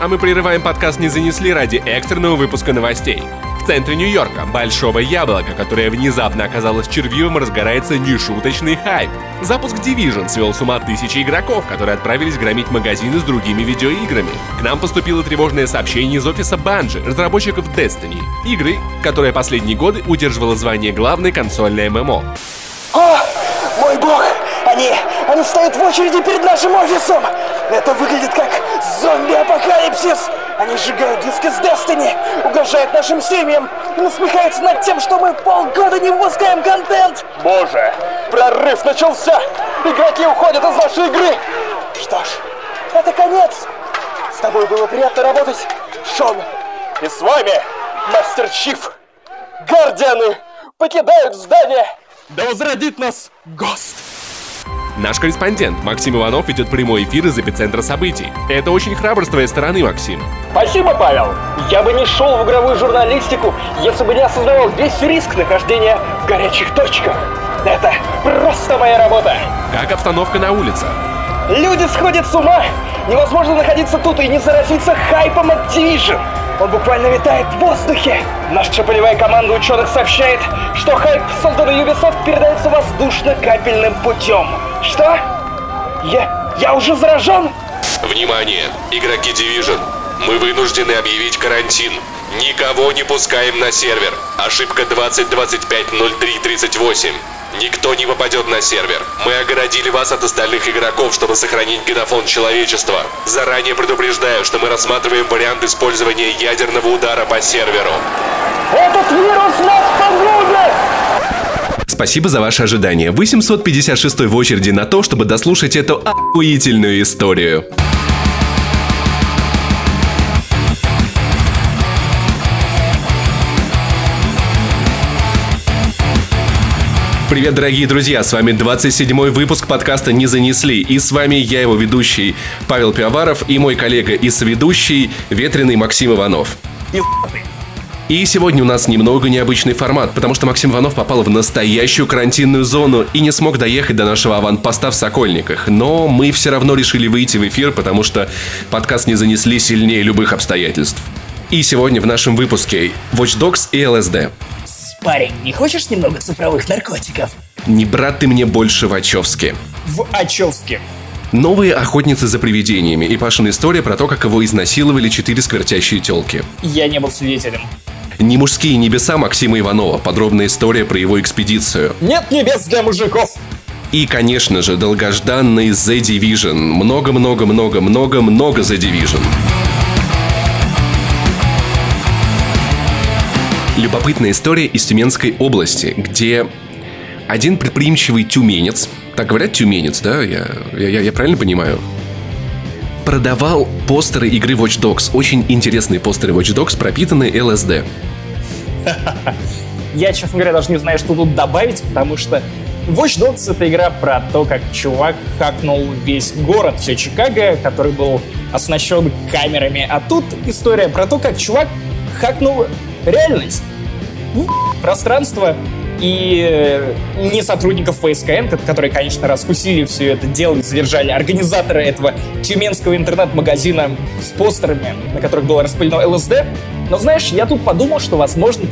А мы прерываем подкаст «Не занесли» ради экстренного выпуска новостей. В центре Нью-Йорка, большого яблока, которое внезапно оказалось червивым, разгорается нешуточный хайп. Запуск Division свел с ума тысячи игроков, которые отправились громить магазины с другими видеоиграми. К нам поступило тревожное сообщение из офиса Bungie, разработчиков Destiny, игры, которая последние годы удерживала звание главной консольной ММО. О, мой бог! Они, они стоят в очереди перед нашим офисом! Это выглядит как зомби-апокалипсис! Они сжигают диски с Destiny, угрожают нашим семьям и насмехаются над тем, что мы полгода не выпускаем контент! Боже, прорыв начался! Игроки уходят из нашей игры! Что ж, это конец! С тобой было приятно работать, Шон! И с вами, Мастер Чиф! Гардианы покидают здание! Да возродит нас Гост! Наш корреспондент Максим Иванов ведет прямой эфир из эпицентра событий. Это очень храбро с твоей стороны, Максим. Спасибо, Павел. Я бы не шел в игровую журналистику, если бы не осознавал весь риск нахождения в горячих точках. Это просто моя работа. Как обстановка на улице? Люди сходят с ума. Невозможно находиться тут и не заразиться хайпом от Division. Он буквально витает в воздухе. Наша полевая команда ученых сообщает, что хайп, созданный Ubisoft, передается воздушно-капельным путем. Что? Я... я уже заражен? Внимание! Игроки Division! Мы вынуждены объявить карантин. Никого не пускаем на сервер. Ошибка 2025-03-38. Никто не попадет на сервер. Мы огородили вас от остальных игроков, чтобы сохранить генофон человечества. Заранее предупреждаю, что мы рассматриваем вариант использования ядерного удара по серверу. Этот вирус нас погубит! Спасибо за ваше ожидание. Вы 756 в очереди на то, чтобы дослушать эту охуительную историю. Привет, дорогие друзья, с вами 27-й выпуск подкаста «Не занесли», и с вами я, его ведущий Павел Пиаваров и мой коллега и соведущий ветреный Максим Иванов. И сегодня у нас немного необычный формат, потому что Максим Иванов попал в настоящую карантинную зону и не смог доехать до нашего аванпоста в Сокольниках. Но мы все равно решили выйти в эфир, потому что подкаст не занесли сильнее любых обстоятельств. И сегодня в нашем выпуске Watch Dogs и ЛСД. Парень, не хочешь немного цифровых наркотиков? Не брат ты мне больше Вачовски. В Очевске. Новые охотницы за привидениями и Пашина история про то, как его изнасиловали четыре сквертящие телки. Я не был свидетелем. Не мужские небеса Максима Иванова. Подробная история про его экспедицию. Нет небес для мужиков! И, конечно же, долгожданный The Division. Много-много-много-много-много The Division. Любопытная история из Тюменской области, где один предприимчивый тюменец, так говорят тюменец, да? Я, я, я правильно понимаю? Продавал постеры игры Watch Dogs. Очень интересные постеры Watch Dogs, пропитанные ЛСД. Я, честно говоря, даже не знаю, что тут добавить, потому что Watch Dogs — это игра про то, как чувак хакнул весь город, все Чикаго, который был оснащен камерами. А тут история про то, как чувак хакнул реальность. Пространство и э, не сотрудников ФСКН, которые, конечно, раскусили все это дело и задержали организатора этого тюменского интернет-магазина с постерами, на которых было распылено ЛСД. Но знаешь, я тут подумал, что, возможно,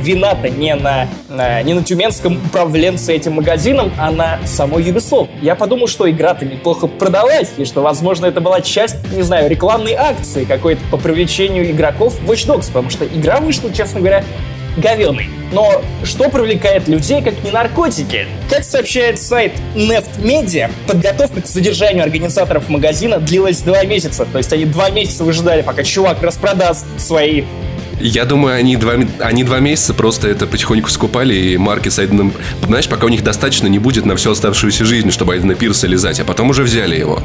вина-то не на, на, не на тюменском управленце этим магазином, а на самой Ubisoft. Я подумал, что игра-то неплохо продалась, и что, возможно, это была часть, не знаю, рекламной акции какой-то по привлечению игроков в Watch Dogs, потому что игра вышла, честно говоря, говеный. Но что привлекает людей, как не наркотики? Как сообщает сайт Neft Media, подготовка к содержанию организаторов магазина длилась два месяца. То есть они два месяца выжидали, пока чувак распродаст свои я думаю, они два, они два месяца просто это потихоньку скупали, и марки с Айденом... Знаешь, пока у них достаточно не будет на всю оставшуюся жизнь, чтобы Айдена Пирса лизать, а потом уже взяли его.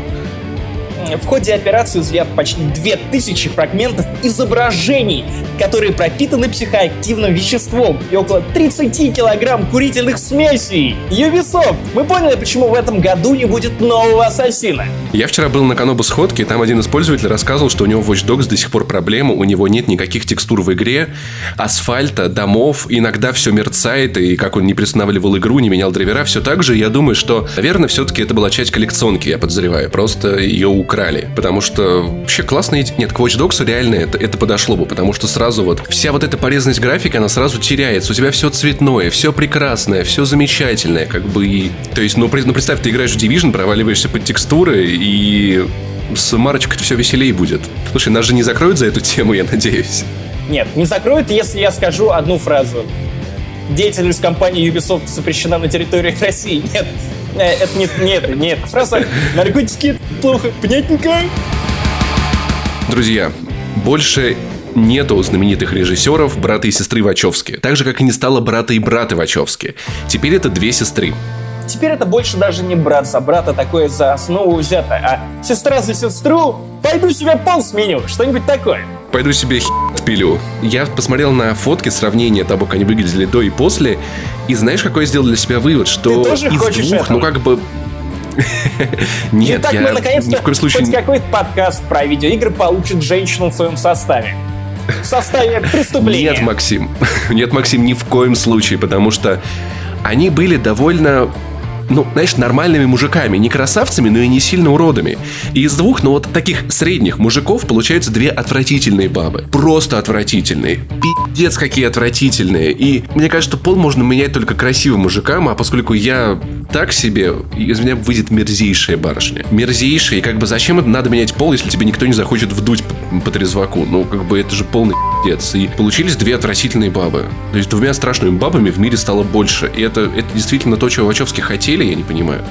В ходе операции изъят почти 2000 фрагментов изображений, которые пропитаны психоактивным веществом и около 30 килограмм курительных смесей. Ubisoft, мы поняли, почему в этом году не будет нового Ассасина. Я вчера был на Канобу сходке, и там один из пользователей рассказывал, что у него в Watch Dogs до сих пор проблема, у него нет никаких текстур в игре, асфальта, домов, иногда все мерцает, и как он не приостанавливал игру, не менял драйвера, все так же. Я думаю, что, наверное, все-таки это была часть коллекционки, я подозреваю. Просто ее украли вкрали, потому что вообще классная идея. Нет, к Watch Dogs реально это, это подошло бы, потому что сразу вот вся вот эта порезанность графики, она сразу теряется. У тебя все цветное, все прекрасное, все замечательное, как бы и... То есть, ну, ну представь, ты играешь в Division, проваливаешься под текстуры, и с марочкой все веселее будет. Слушай, нас же не закроют за эту тему, я надеюсь. Нет, не закроют, если я скажу одну фразу. Деятельность компании Ubisoft запрещена на территории России. Нет, это не, не это, не это. Фраза «Наркотики плохо». Понятненько? Друзья, больше нету знаменитых режиссеров брата и сестры Вачовски. Так же, как и не стало брата и брата Вачовски. Теперь это две сестры. Теперь это больше даже не брат за брата такое за основу взято, а сестра за сестру пойду себе пол сменю, что-нибудь такое. Пойду себе отпилю. Я посмотрел на фотки, сравнение того, как они выглядели до и после, и знаешь, какой я сделал для себя вывод, что Ты тоже из хочешь двух, этого? ну как бы... Нет, Итак, я мы наконец-то ни в коем случае... хоть какой-то подкаст про видеоигры получит женщину в своем составе. В составе преступления. Нет, Максим. Нет, Максим, ни в коем случае, потому что они были довольно ну, знаешь, нормальными мужиками. Не красавцами, но и не сильно уродами. И из двух, ну вот таких средних мужиков получаются две отвратительные бабы. Просто отвратительные. Пиздец, какие отвратительные. И мне кажется, пол можно менять только красивым мужикам, а поскольку я так себе, из меня выйдет мерзейшая барышня. Мерзейшая. И как бы зачем это надо менять пол, если тебе никто не захочет вдуть по трезваку? Ну, как бы это же полный пиздец. И получились две отвратительные бабы. То есть двумя страшными бабами в мире стало больше. И это, это действительно то, чего Вачовски хотели, я не понимаю.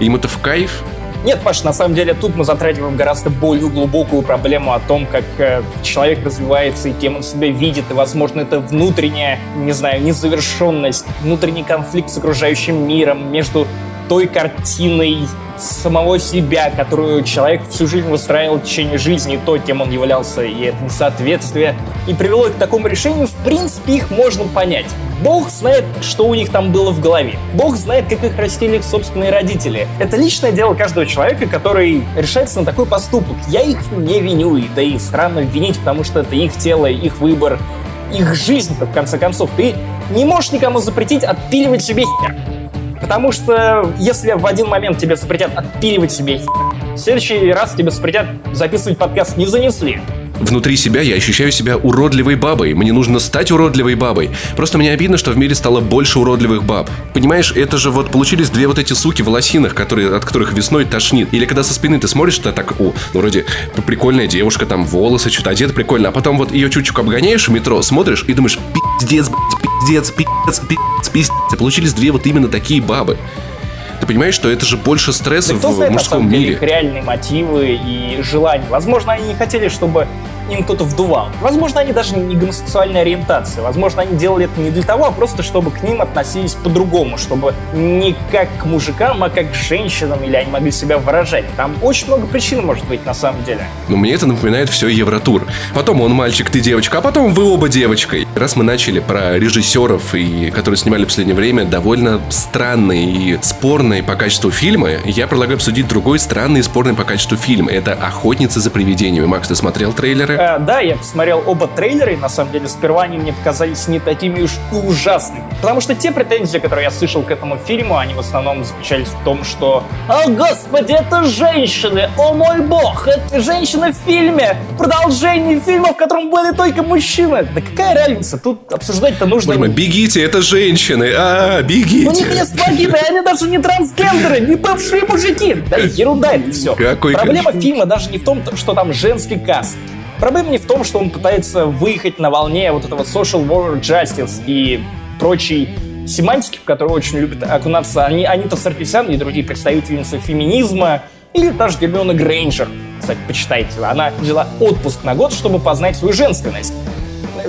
Им это в кайф? Нет, Паш, на самом деле тут мы затрагиваем гораздо более глубокую проблему о том, как э, человек развивается и кем он себя видит, и, возможно, это внутренняя, не знаю, незавершенность, внутренний конфликт с окружающим миром между той картиной самого себя, которую человек всю жизнь выстраивал в течение жизни, то, кем он являлся, и это несоответствие, и привело к такому решению, в принципе, их можно понять. Бог знает, что у них там было в голове. Бог знает, как их растили их собственные родители. Это личное дело каждого человека, который решается на такой поступок. Я их не виню, и да и странно винить, потому что это их тело, их выбор, их жизнь, в конце концов. Ты не можешь никому запретить отпиливать себе хер. Потому что если в один момент тебе запретят отпиливать себе в следующий раз тебе запретят записывать подкаст «Не занесли». Внутри себя я ощущаю себя уродливой бабой. Мне нужно стать уродливой бабой. Просто мне обидно, что в мире стало больше уродливых баб. Понимаешь, это же вот получились две вот эти суки в лосинах, которые, от которых весной тошнит. Или когда со спины ты смотришь, что так, о, ну вроде прикольная девушка, там волосы, что-то одета прикольно, а потом вот ее чуть-чуть обгоняешь в метро, смотришь и думаешь, пиздец, пиздец, пиздец, пиздец, пиздец. И получились две вот именно такие бабы. Ты понимаешь, что это же больше стресса Да в знает, на мужском деле, мире. их реальные мотивы и желания. Возможно, они не хотели, чтобы им кто-то вдувал. Возможно, они даже не гомосексуальной ориентации. Возможно, они делали это не для того, а просто чтобы к ним относились по-другому, чтобы не как к мужикам, а как к женщинам, или они могли себя выражать. Там очень много причин может быть на самом деле. Но мне это напоминает все Евротур. Потом он мальчик, ты девочка, а потом вы оба девочка. Раз мы начали про режиссеров, и, которые снимали в последнее время довольно странные и спорные по качеству фильмы, я предлагаю обсудить другой странный и спорный по качеству фильм. Это «Охотница за привидениями». Макс, ты смотрел трейлеры? Э, да, я посмотрел оба трейлера, и на самом деле сперва они мне показались не такими уж и ужасными. Потому что те претензии, которые я слышал к этому фильму, они в основном заключались в том, что «О, господи, это женщины! О мой бог! Это женщины в фильме! Продолжение фильма, в котором были только мужчины!» Да какая разница? Тут обсуждать-то нужно... Мой, бегите, это женщины! А, Ну бегите! не погибли, они даже не трансгендеры, не бывшие мужики. Да ерунда это все. Какой Проблема фильма даже не в том, что там женский каст. Проблема не в том, что он пытается выехать на волне вот этого social war justice и прочей семантики, в которую очень любят окунаться они, Анита Саркисян и другие представительницы феминизма, или та же Гермиона Грейнджер. Кстати, почитайте. Она взяла отпуск на год, чтобы познать свою женственность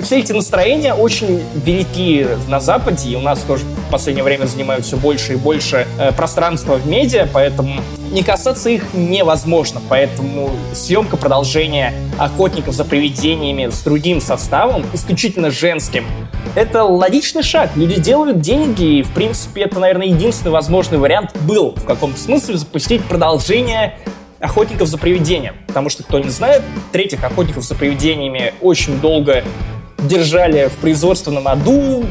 все эти настроения очень велики на Западе, и у нас тоже в последнее время занимают все больше и больше э, пространства в медиа, поэтому не касаться их невозможно. Поэтому съемка продолжения «Охотников за привидениями» с другим составом, исключительно женским, это логичный шаг. Люди делают деньги, и, в принципе, это, наверное, единственный возможный вариант был в каком-то смысле запустить продолжение охотников за привидением. Потому что, кто не знает, третьих охотников за привидениями очень долго держали в производственном аду,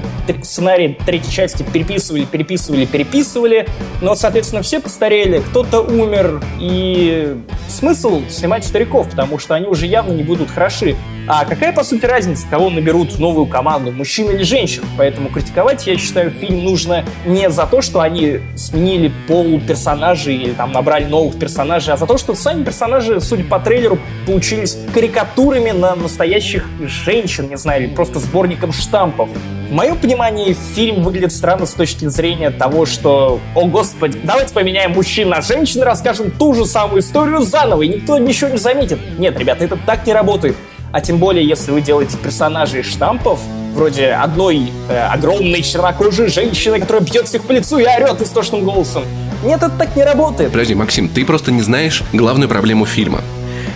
сценарий третьей части переписывали, переписывали, переписывали, но, соответственно, все постарели, кто-то умер, и смысл снимать стариков, потому что они уже явно не будут хороши. А какая, по сути, разница, кого наберут в новую команду, мужчин или женщин? Поэтому критиковать, я считаю, фильм нужно не за то, что они сменили пол персонажей или там набрали новых персонажей, а за то, что сами персонажи, судя по трейлеру, получились карикатурами на настоящих женщин, не знаю, или просто сборником штампов. В моем понимании фильм выглядит странно с точки зрения того, что, о господи, давайте поменяем мужчин на женщин и расскажем ту же самую историю заново, и никто ничего не заметит. Нет, ребята, это так не работает. А тем более, если вы делаете персонажей штампов, вроде одной э, огромной чернокожей женщины, которая бьет всех по лицу и орет истошным голосом. Нет, это так не работает. Подожди, Максим, ты просто не знаешь главную проблему фильма.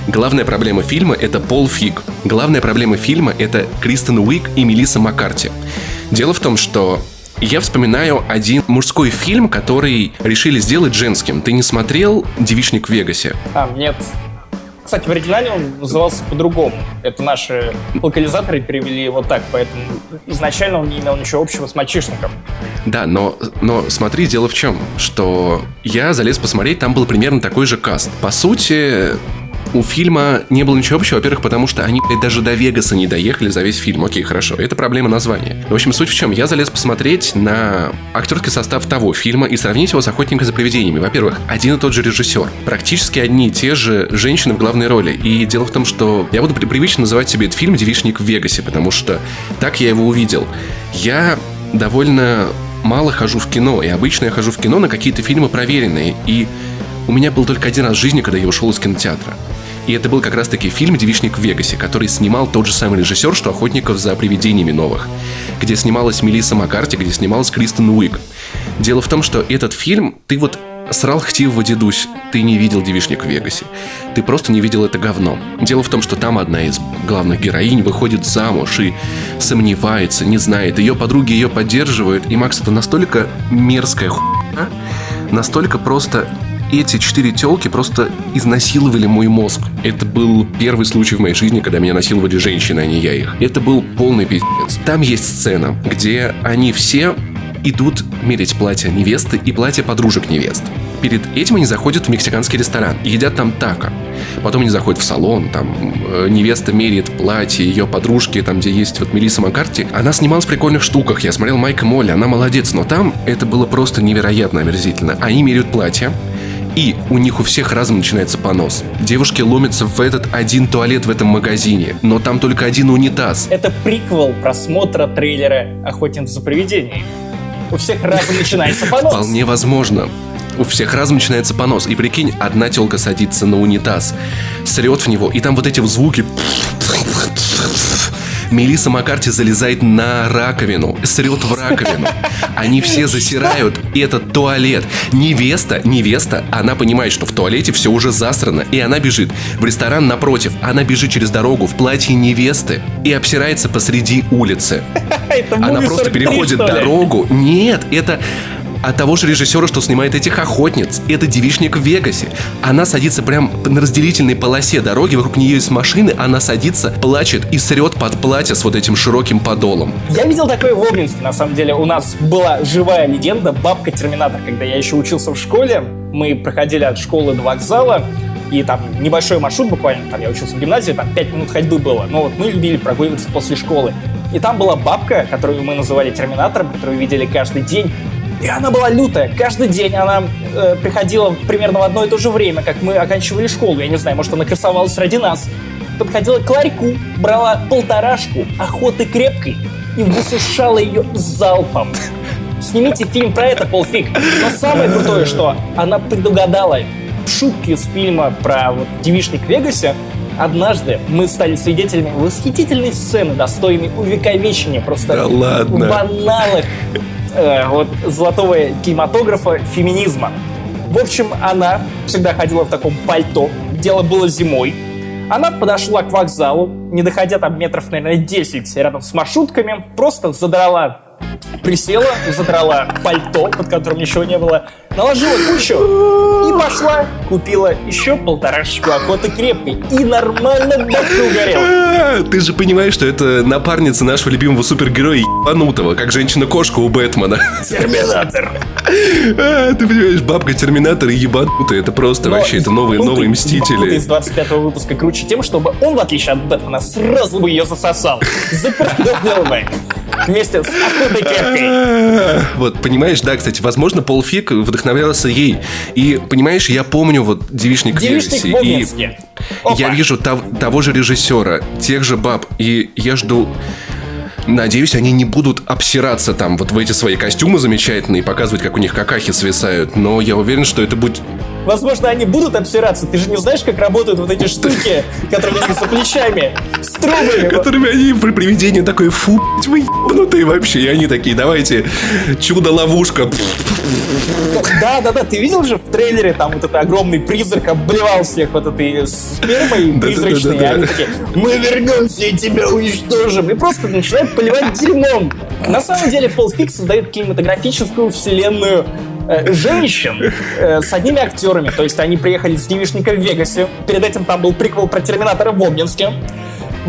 Главная проблема фильма — это Пол Фиг. Главная проблема фильма — это Кристен Уик и Мелисса Маккарти. Дело в том, что я вспоминаю один мужской фильм, который решили сделать женским. Ты не смотрел «Девичник в Вегасе»? А, нет. Кстати, в оригинале он назывался по-другому. Это наши локализаторы перевели его так, поэтому изначально он не имел ничего общего с мальчишником. Да, но, но смотри, дело в чем, что я залез посмотреть, там был примерно такой же каст. По сути, у фильма не было ничего общего, во-первых, потому что они блядь, даже до Вегаса не доехали за весь фильм. Окей, хорошо, это проблема названия. В общем, суть в чем? Я залез посмотреть на актерский состав того фильма и сравнить его с «Охотником за привидениями». Во-первых, один и тот же режиссер. Практически одни и те же женщины в главной роли. И дело в том, что я буду привычно называть себе этот фильм «Девичник в Вегасе», потому что так я его увидел. Я довольно мало хожу в кино, и обычно я хожу в кино на какие-то фильмы проверенные, и у меня был только один раз в жизни, когда я ушел из кинотеатра. И это был как раз-таки фильм «Девичник в Вегасе», который снимал тот же самый режиссер, что «Охотников за привидениями новых», где снималась Мелисса Маккарти, где снималась Кристен Уик. Дело в том, что этот фильм, ты вот срал хтивого дедусь, ты не видел «Девичник в Вегасе». Ты просто не видел это говно. Дело в том, что там одна из главных героинь выходит замуж и сомневается, не знает. Ее подруги ее поддерживают. И, Макс, это настолько мерзкая хуйня, настолько просто эти четыре телки просто изнасиловали мой мозг. Это был первый случай в моей жизни, когда меня насиловали женщины, а не я их. Это был полный пиздец. Там есть сцена, где они все идут мерить платья невесты и платья подружек невест. Перед этим они заходят в мексиканский ресторан и едят там тако. Потом они заходят в салон, там э, невеста меряет платье ее подружки, там, где есть вот Мелисса Маккарти. Она снималась в прикольных штуках. Я смотрел Майка Молли, она молодец, но там это было просто невероятно омерзительно. Они меряют платье, и у них у всех разом начинается понос. Девушки ломятся в этот один туалет в этом магазине, но там только один унитаз. Это приквел просмотра трейлера «Охотник за привидениями». У всех разом начинается понос. Вполне возможно у всех разом начинается понос. И прикинь, одна телка садится на унитаз, срет в него, и там вот эти звуки Мелисса Маккарти залезает на раковину, срет в раковину. Они все засирают этот туалет. Невеста, невеста, она понимает, что в туалете все уже засрано, и она бежит в ресторан напротив. Она бежит через дорогу в платье невесты и обсирается посреди улицы. Она просто переходит дорогу. Нет, это от того же режиссера, что снимает этих охотниц. Это девичник в Вегасе. Она садится прям на разделительной полосе дороги, вокруг нее есть машины, она садится, плачет и срет под платье с вот этим широким подолом. Я видел такое в Обнинске, на самом деле. У нас была живая легенда, бабка Терминатор. Когда я еще учился в школе, мы проходили от школы до вокзала, и там небольшой маршрут буквально, там я учился в гимназии, там 5 минут ходьбы было, но вот мы любили прогуливаться после школы. И там была бабка, которую мы называли Терминатором, которую видели каждый день. И она была лютая. Каждый день она э, приходила примерно в одно и то же время, как мы оканчивали школу. Я не знаю, может, она красовалась ради нас. Подходила к ларьку, брала полторашку охоты крепкой и высушала ее залпом. Снимите фильм про это, полфиг. Но самое крутое, что она предугадала шутки из фильма про вот, девишник в Вегасе, однажды мы стали свидетелями восхитительной сцены, достойной увековечения просто да ладно. в аналах э, вот, золотого кинематографа феминизма. В общем, она всегда ходила в таком пальто. Дело было зимой. Она подошла к вокзалу, не доходя там метров, наверное, 10 рядом с маршрутками, просто задрала присела, задрала пальто, под которым ничего не было, наложила кучу и пошла, купила еще полторашечку охоты крепкой. И нормально бабка угорела. А, Ты же понимаешь, что это напарница нашего любимого супергероя ебанутого, как женщина-кошка у Бэтмена. Терминатор. А, Ты понимаешь, бабка Терминатор и ебанутая, это просто Но вообще, это новые, ебанутый- новые ебанутый Мстители. из 25 выпуска круче тем, чтобы он, в отличие от Бэтмена, сразу бы ее засосал. Запрыгнул бы. Вместе с охотой крепкой. А, Вот, понимаешь, да, кстати, возможно, Пол Фиг вдохновлялся ей. И, понимаешь, я помню вот «Девичник, Девичник Легаси», в Обнинске. Опа. Я вижу тов- того же режиссера, тех же баб, и я жду... Надеюсь, они не будут обсираться там вот в эти свои костюмы замечательные и показывать, как у них какахи свисают. Но я уверен, что это будет... Возможно, они будут обсираться. Ты же не знаешь, как работают вот эти штуки, которые у них за плечами, с трубами. Которыми они при привидении такой, фу, вы ебанутые вообще. И они такие, давайте, чудо-ловушка. Да, да, да. Ты видел же в трейлере, там вот этот огромный призрак обливал всех вот этой спермой призрачной. и они такие, мы вернемся и тебя уничтожим. И просто начинают поливать дерьмом. На самом деле Пол Фикс создает кинематографическую вселенную женщин э, с одними актерами. То есть они приехали с девишника в Вегасе. Перед этим там был приквел про Терминатора в Обнинске.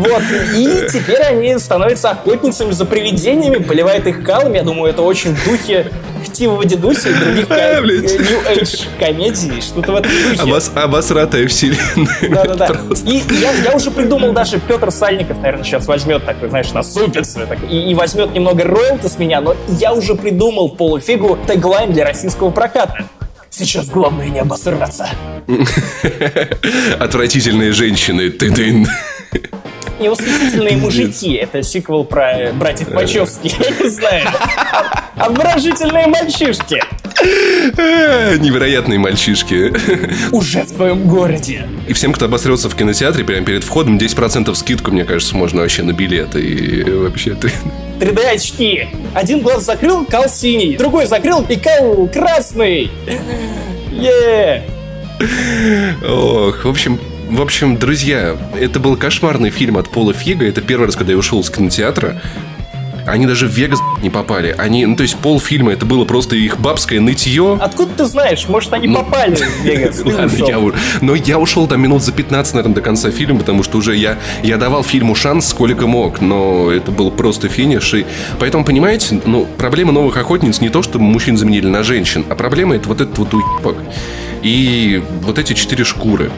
Вот, и теперь они становятся охотницами за привидениями, поливает их калом. Я думаю, это очень в духе Хтивого дедуся и других А, блядь. New Age комедий, что-то в этом духе. Обос- обосратая вселенная. Да-да-да. И я, я уже придумал, даже Петр Сальников, наверное, сейчас возьмет такой, знаешь, насупится так, и, и возьмет немного роялти с меня, но я уже придумал полуфигу теглайн для российского проката. Сейчас главное не обосраться. Отвратительные женщины. Ты-дын. И восхитительные мужики. Это сиквел про э, братьев Вачовски. Я не знаю. Обворожительные мальчишки. А, Невероятные мальчишки. Уже в твоем городе. И всем, кто обосрется в кинотеатре, прямо перед входом, 10% скидку, мне кажется, можно вообще на билеты. И вообще ты... 3D очки. Один глаз закрыл, кал синий. Другой закрыл и кал красный. Е. Ох, в общем, в общем, друзья, это был кошмарный фильм от Пола Фига. Это первый раз, когда я ушел из кинотеатра. Они даже в Вегас не попали. Они, ну, то есть пол фильма это было просто их бабское нытье. Откуда ты знаешь? Может, они попали в Вегас? Ну, Ладно, я но я ушел там минут за 15, наверное, до конца фильма, потому что уже я, я давал фильму шанс сколько мог, но это был просто финиш. И поэтому, понимаете, ну, проблема новых охотниц не то, что мужчин заменили на женщин, а проблема это вот этот вот уебок и вот эти четыре шкуры.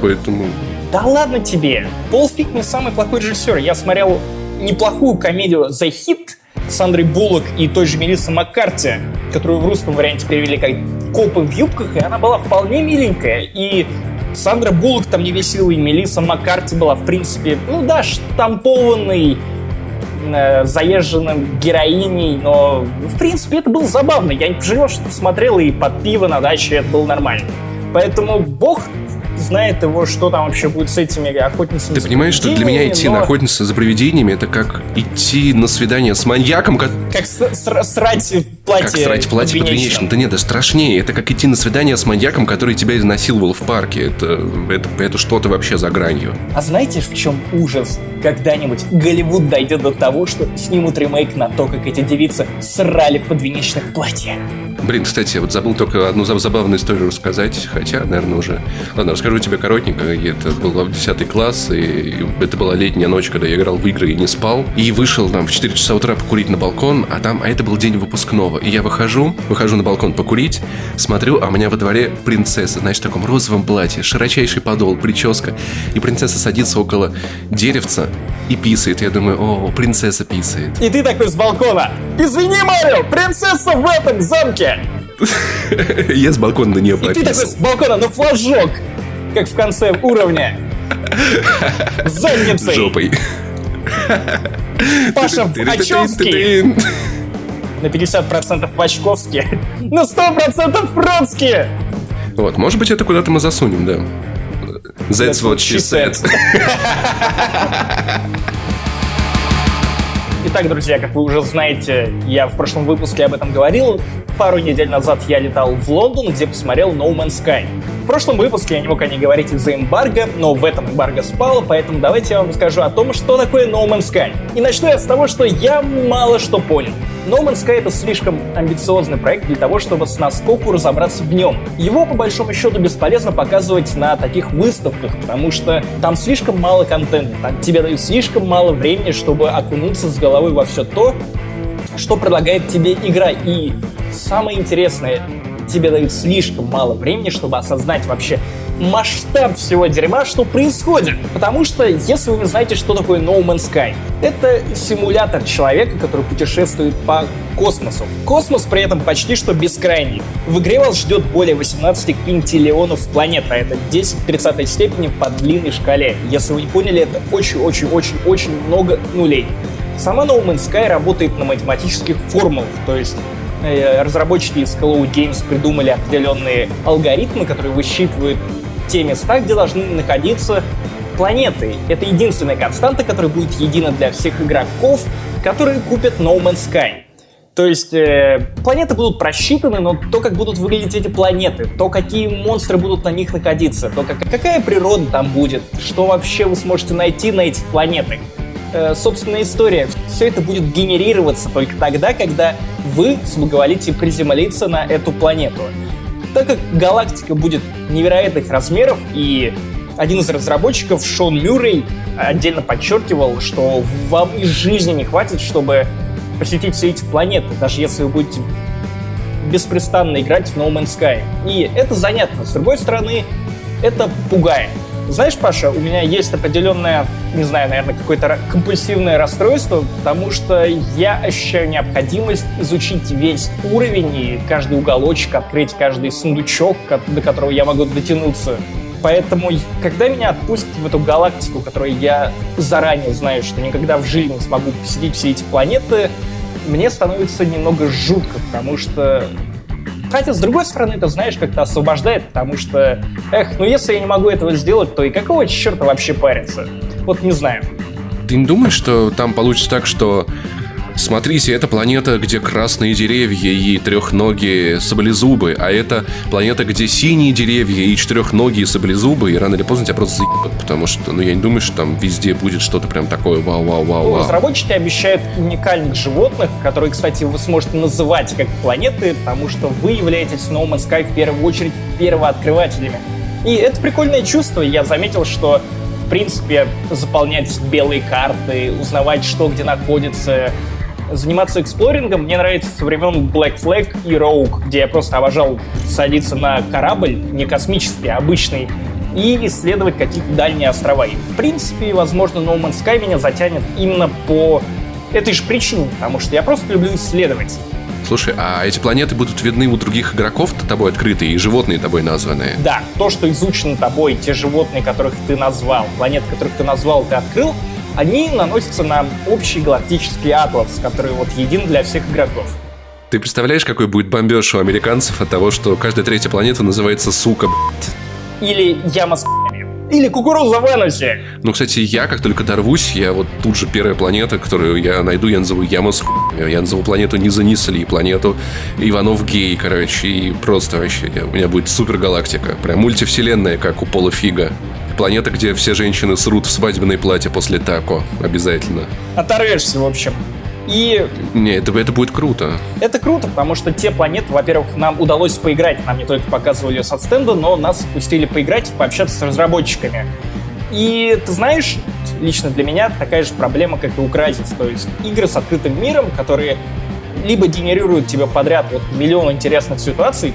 Поэтому... Да ладно тебе. Пол не самый плохой режиссер. Я смотрел неплохую комедию The Hit с Андрей Буллок и той же Мелисса Маккарти, которую в русском варианте перевели как «Копы в юбках», и она была вполне миленькая. И Сандра Буллок там не висела, и Мелисса Маккарти была, в принципе, ну да, штампованный э, заезженным героиней, но в принципе это было забавно. Я не пожалел, что смотрел и под пиво на даче это было нормально. Поэтому бог знает его, что там вообще будет с этими охотницами. Ты понимаешь, что для меня идти привидениями, на но охотницу за привидениями это как идти на свидание с маньяком, ко- Как с- сра- срать в платье Как срать в платье подвенечном. Да нет, да страшнее. Это как идти на свидание с маньяком, который тебя изнасиловал в парке. Это, это, это что-то вообще за гранью. А знаете, в чем ужас? Когда-нибудь Голливуд дойдет до того, что снимут ремейк на то, как эти девицы срали в подвенечных платьях. Блин, кстати, я вот забыл только одну за- забавную историю рассказать, хотя, наверное, уже... Ладно, расскажу тебе коротенько. Это был 10 класс, и это была летняя ночь, когда я играл в игры и не спал. И вышел там в 4 часа утра покурить на балкон, а там... А это был день выпускного. И я выхожу, выхожу на балкон покурить, смотрю, а у меня во дворе принцесса, знаешь, в таком розовом платье, широчайший подол, прическа. И принцесса садится около деревца и писает. Я думаю, о, принцесса писает. И ты такой с балкона. Извини, Марио, принцесса в этом замке. Я с балкона на нее И ты такой пописал. с балкона на флажок, как в конце уровня. Задницей. Жопой. Паша в Очевский. На 50% в Очковске. На 100% в Бродске. Вот, может быть, это куда-то мы засунем, да. That's what she said. Итак, друзья, как вы уже знаете, я в прошлом выпуске об этом говорил. пару недель назад я летал в Лондон, где посмотрел No Man's Sky. В прошлом выпуске я не мог о ней говорить из-за эмбарго, но в этом эмбарго спало, поэтому давайте я вам расскажу о том, что такое No Man's Sky. И начну я с того, что я мало что понял. No Man's Sky это слишком амбициозный проект для того, чтобы с наскоку разобраться в нем. Его, по большому счету, бесполезно показывать на таких выставках, потому что там слишком мало контента, там тебе дают слишком мало времени, чтобы окунуться с головой во все то, что предлагает тебе игра. И самое интересное, тебе дают слишком мало времени, чтобы осознать вообще масштаб всего дерьма, что происходит. Потому что, если вы знаете, что такое No Man's Sky, это симулятор человека, который путешествует по космосу. Космос при этом почти что бескрайний. В игре вас ждет более 18 квинтиллионов планет, а это 10 в 30 степени по длинной шкале. Если вы не поняли, это очень-очень-очень-очень много нулей. Сама No Man's Sky работает на математических формулах, то есть э, разработчики из Hello Games придумали определенные алгоритмы, которые высчитывают те места, где должны находиться планеты. Это единственная константа, которая будет едина для всех игроков, которые купят No Man's Sky. То есть э, планеты будут просчитаны, но то, как будут выглядеть эти планеты, то, какие монстры будут на них находиться, то, как, какая природа там будет, что вообще вы сможете найти на этих планетах, э, собственная история. Все это будет генерироваться только тогда, когда вы соблаговолите приземлиться на эту планету. Так как галактика будет невероятных размеров и один из разработчиков, Шон Мюррей, отдельно подчеркивал, что вам и жизни не хватит, чтобы посетить все эти планеты, даже если вы будете беспрестанно играть в No Man's Sky. И это занятно. С другой стороны, это пугает. Знаешь, Паша, у меня есть определенное, не знаю, наверное, какое-то компульсивное расстройство, потому что я ощущаю необходимость изучить весь уровень и каждый уголочек, открыть каждый сундучок, до которого я могу дотянуться. Поэтому, когда меня отпустят в эту галактику, которую я заранее знаю, что никогда в жизни не смогу посетить все эти планеты, мне становится немного жутко, потому что Хотя, с другой стороны, это, знаешь, как-то освобождает, потому что, эх, ну если я не могу этого сделать, то и какого черта вообще париться? Вот не знаю. Ты не думаешь, что там получится так, что Смотрите, это планета, где красные деревья и трехногие саблезубы, а это планета, где синие деревья и четырехногие саблезубы, и рано или поздно тебя просто заебут, потому что, ну, я не думаю, что там везде будет что-то прям такое вау-вау-вау-вау. Ну, разработчики обещают уникальных животных, которые, кстати, вы сможете называть как планеты, потому что вы являетесь No Man's Sky в первую очередь первооткрывателями. И это прикольное чувство, я заметил, что в принципе, заполнять белые карты, узнавать, что где находится, заниматься эксплорингом мне нравится со времен Black Flag и Rogue, где я просто обожал садиться на корабль, не космический, а обычный, и исследовать какие-то дальние острова. И, в принципе, возможно, No Man's Sky меня затянет именно по этой же причине, потому что я просто люблю исследовать. Слушай, а эти планеты будут видны у других игроков тобой открытые и животные тобой названные? Да, то, что изучено тобой, те животные, которых ты назвал, планеты, которых ты назвал, ты открыл, они наносятся на общий галактический атлас, который вот един для всех игроков. Ты представляешь, какой будет бомбеж у американцев от того, что каждая третья планета называется «Сука», блядь? Или «Яма с или кукуруза в анусе. Ну, кстати, я как только дорвусь, я вот тут же первая планета, которую я найду, я назову Яма с Я назову планету Не занесли, планету Иванов Гей, короче, и просто вообще у меня будет супер галактика. Прям мультивселенная, как у Пола Фига. Планета, где все женщины срут в свадебное платье после тако. Обязательно. Оторвешься, в общем. И... Не, это, это будет круто. Это круто, потому что те планеты, во-первых, нам удалось поиграть. Нам не только показывали ее со стенда, но нас пустили поиграть, пообщаться с разработчиками. И ты знаешь, лично для меня такая же проблема, как и у Crysis. То есть игры с открытым миром, которые либо генерируют тебе подряд вот миллион интересных ситуаций,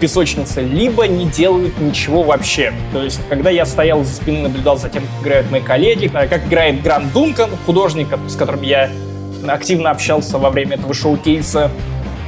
песочнице, либо не делают ничего вообще. То есть, когда я стоял за спиной, наблюдал за тем, как играют мои коллеги, как играет Гранд Дункан, художник, с которым я активно общался во время этого шоу-кейса,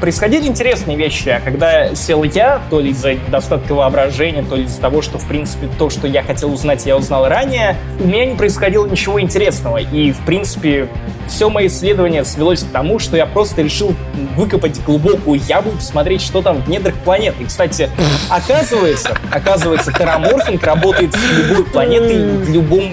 происходили интересные вещи, а когда сел я, то ли из-за недостатка воображения, то ли из-за того, что, в принципе, то, что я хотел узнать, я узнал ранее, у меня не происходило ничего интересного. И, в принципе, все мое исследование свелось к тому, что я просто решил выкопать глубокую яму и посмотреть, что там в недрах планеты. И, кстати, оказывается, оказывается, тераморфинг работает с любой планетой в любом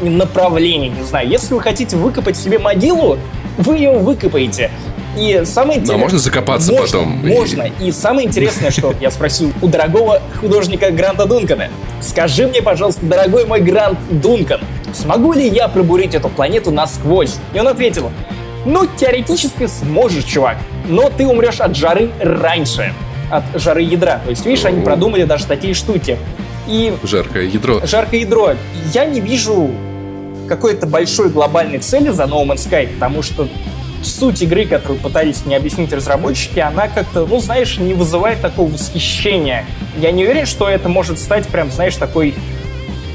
направлении, не знаю. Если вы хотите выкопать себе могилу, вы ее выкопаете. И самое интересное... Но можно закопаться можно, потом. Можно. И самое интересное, что я спросил у дорогого художника Гранта Дункана. Скажи мне, пожалуйста, дорогой мой Грант Дункан, смогу ли я пробурить эту планету насквозь? И он ответил, ну, теоретически сможешь, чувак, но ты умрешь от жары раньше, от жары ядра. То есть, видишь, они продумали даже такие штуки. И Жаркое ядро. жаркое ядро. Я не вижу какой-то большой глобальной цели за No Man's Sky, потому что суть игры, которую пытались мне объяснить разработчики, она как-то, ну, знаешь, не вызывает такого восхищения. Я не уверен, что это может стать прям, знаешь, такой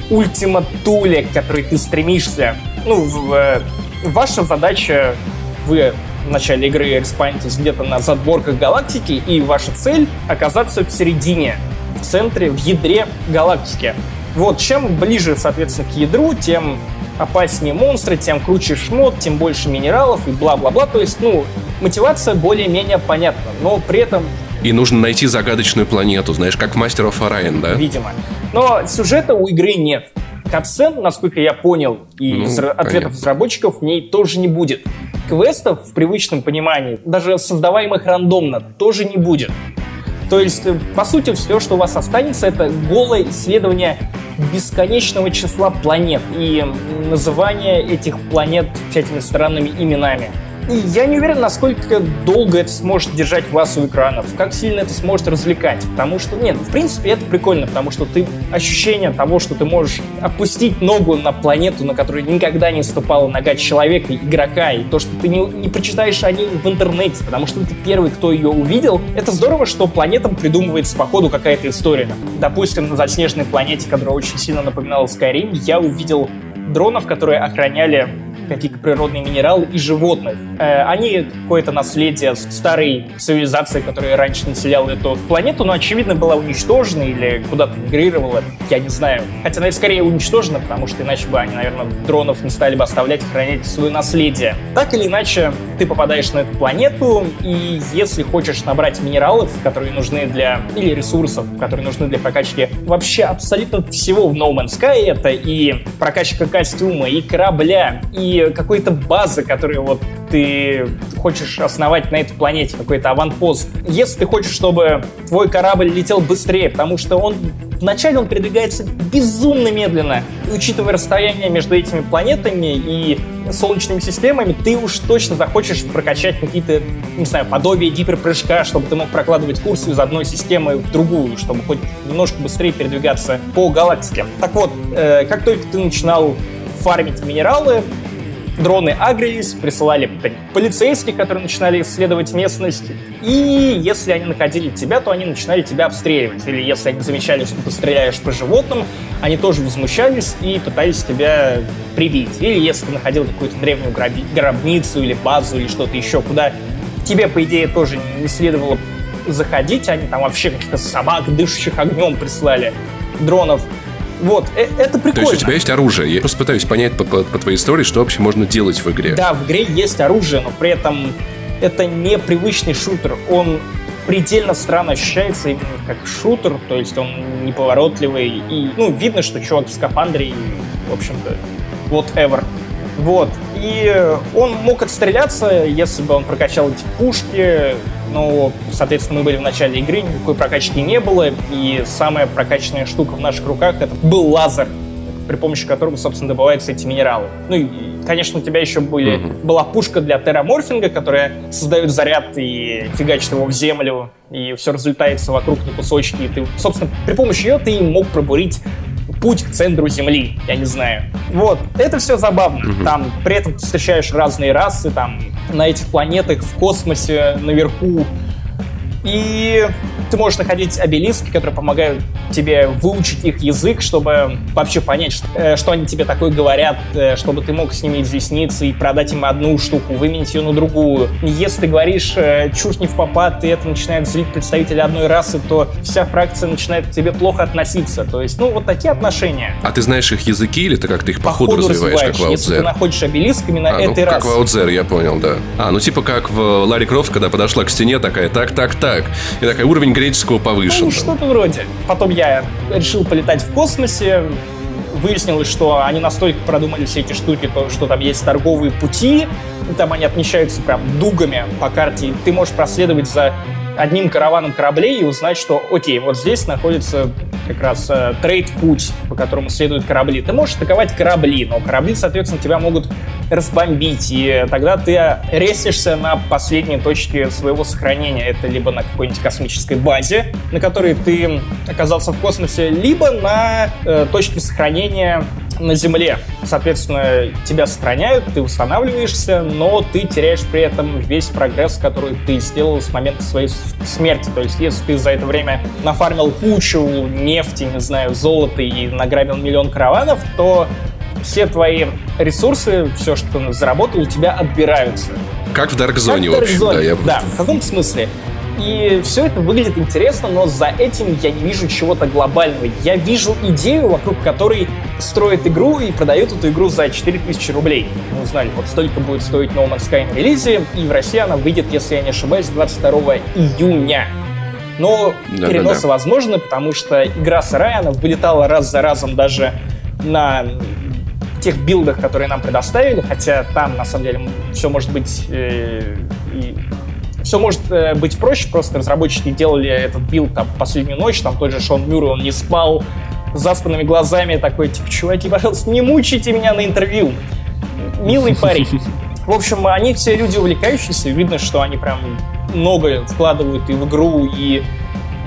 ультима туле, к которой ты стремишься. Ну, в, э, ваша задача, вы в начале игры респанитесь где-то на задворках галактики, и ваша цель оказаться в середине, в центре, в ядре галактики. Вот, чем ближе, соответственно, к ядру, тем опаснее монстры, тем круче шмот, тем больше минералов и бла-бла-бла. То есть, ну, мотивация более-менее понятна, но при этом И нужно найти загадочную планету, знаешь, как Master of Orion, да? видимо. Но сюжета у игры нет. Катсцен, насколько я понял, и Ну, ответов понятно. разработчиков в ней тоже не будет. Квестов в привычном понимании, даже создаваемых рандомно, тоже не будет. То есть, э, по сути, все, что у вас останется, это голое исследование бесконечного числа планет и называние этих планет всякими странными именами. Я не уверен, насколько долго это сможет держать вас у экранов, как сильно это сможет развлекать. Потому что, нет, в принципе, это прикольно, потому что ты ощущение того, что ты можешь опустить ногу на планету, на которой никогда не ступала нога человека, игрока, и то, что ты не, не прочитаешь о ней в интернете, потому что ты первый, кто ее увидел, это здорово, что планетам придумывается по ходу какая-то история. Допустим, на заснеженной планете, которая очень сильно напоминала Skyrim, я увидел дронов, которые охраняли какие-то природные минералы и животных. Э, они какое-то наследие старой цивилизации, которая раньше населяла эту планету, но, очевидно, была уничтожена или куда-то мигрировала, я не знаю. Хотя, наверное, скорее уничтожена, потому что иначе бы они, наверное, дронов не стали бы оставлять хранить свое наследие. Так или иначе, ты попадаешь на эту планету, и если хочешь набрать минералов, которые нужны для... или ресурсов, которые нужны для прокачки вообще абсолютно всего в No Man's Sky, это и прокачка костюма, и корабля, и какой-то базы, которую вот ты хочешь основать на этой планете, какой-то аванпост. Если ты хочешь, чтобы твой корабль летел быстрее, потому что он Вначале он передвигается безумно медленно. И учитывая расстояние между этими планетами и солнечными системами, ты уж точно захочешь прокачать какие-то, не знаю, подобие гиперпрыжка, чтобы ты мог прокладывать курс из одной системы в другую, чтобы хоть немножко быстрее передвигаться по галактике. Так вот, э, как только ты начинал фармить минералы, дроны агрились, присылали полицейских, которые начинали исследовать местность. И если они находили тебя, то они начинали тебя обстреливать. Или если они замечали, что ты стреляешь по животным, они тоже возмущались и пытались тебя прибить. Или если ты находил какую-то древнюю гробницу или базу или что-то еще, куда тебе, по идее, тоже не следовало заходить, они там вообще каких-то собак, дышащих огнем прислали, дронов. Вот, э- это То прикольно. есть у тебя есть оружие. Я просто пытаюсь понять по, по- по твоей истории, что вообще можно делать в игре. Да, в игре есть оружие, но при этом это не привычный шутер. Он предельно странно ощущается именно как шутер, то есть он неповоротливый. И, ну, видно, что чувак в скафандре, и, в общем-то, whatever. Вот. И он мог отстреляться, если бы он прокачал эти пушки. Но, соответственно, мы были в начале игры, никакой прокачки не было. И самая прокачанная штука в наших руках это был лазер, при помощи которого, собственно, добываются эти минералы. Ну и, конечно, у тебя еще были, была пушка для терраморфинга, которая создает заряд и фигачит его в землю, и все разлетается вокруг на кусочки. И ты, собственно, при помощи ее ты мог пробурить путь к центру Земли, я не знаю. Вот, это все забавно. Там при этом ты встречаешь разные расы, там на этих планетах, в космосе, наверху. И ты можешь находить обелиски, которые помогают тебе выучить их язык, чтобы вообще понять, что, э, что они тебе такое говорят, э, чтобы ты мог с ними изъясниться и продать им одну штуку, выменить ее на другую. Если ты говоришь э, чушь не в попад, и это начинает злить представителя одной расы, то вся фракция начинает к тебе плохо относиться. То есть, ну, вот такие отношения. А ты знаешь их языки или ты как-то их по, По ходу ходу развиваешь, как в развиваешь. Если ты находишь обелиск именно А, ну, этой как расы. в Outzer, я понял, да. А, ну типа как в Ларри Крофт, когда подошла к стене, такая, так, так, так. И такая, уровень греческого повышен. Ну, что-то вроде. Потом я решил полетать в космосе, выяснилось, что они настолько продумали все эти штуки, то, что там есть торговые пути, там они отмечаются прям дугами по карте, и ты можешь проследовать за одним караваном кораблей и узнать, что, окей, вот здесь находится как раз э, трейд-путь, по которому следуют корабли. Ты можешь атаковать корабли, но корабли, соответственно, тебя могут разбомбить, и тогда ты ресишься на последней точке своего сохранения. Это либо на какой-нибудь космической базе, на которой ты оказался в космосе, либо на э, точке сохранения на Земле. Соответственно, тебя сохраняют, ты восстанавливаешься, но ты теряешь при этом весь прогресс, который ты сделал с момента своей смерти. То есть, если ты за это время нафармил кучу нефти, не знаю, золота и награбил миллион караванов, то все твои ресурсы, все, что заработал, у тебя отбираются. Как в Dark Zone, в общем, да. Я... Да, в каком-то смысле. И все это выглядит интересно, но за этим я не вижу чего-то глобального. Я вижу идею, вокруг которой строят игру и продают эту игру за 4000 рублей. Мы узнали, вот столько будет стоить No Man's Sky на релизе, и в России она выйдет, если я не ошибаюсь, 22 июня. Но да, переносы да, да. возможны, потому что игра сырая, она вылетала раз за разом даже на тех билдах, которые нам предоставили, хотя там, на самом деле, все может быть э, и все может э, быть проще, просто разработчики делали этот build там в последнюю ночь, там тот же Шон Мюррей, он не спал, заспанными глазами, такой, типа, чуваки, пожалуйста, не мучайте меня на интервью. Милый парень. В общем, они все люди увлекающиеся, видно, что они прям много вкладывают и в игру, и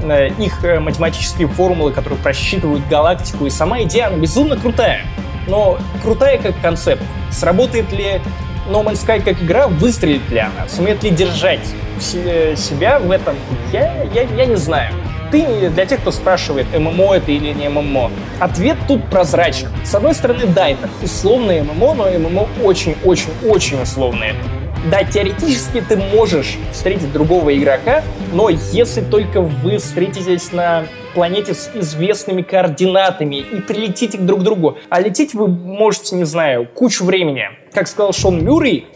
э, их э, математические формулы, которые просчитывают галактику, и сама идея, она безумно крутая но крутая как концепт. Сработает ли No Man's Sky как игра, выстрелит ли она, сумеет ли держать себя в этом, я, я, я не знаю. Ты, для тех, кто спрашивает, ММО это или не ММО, ответ тут прозрачен. С одной стороны, да, это условное ММО, но ММО очень-очень-очень условное. Да, теоретически ты можешь встретить другого игрока, но если только вы встретитесь на планете с известными координатами и прилетите друг к другу. А лететь вы можете, не знаю, кучу времени. Как сказал Шон Мюррей,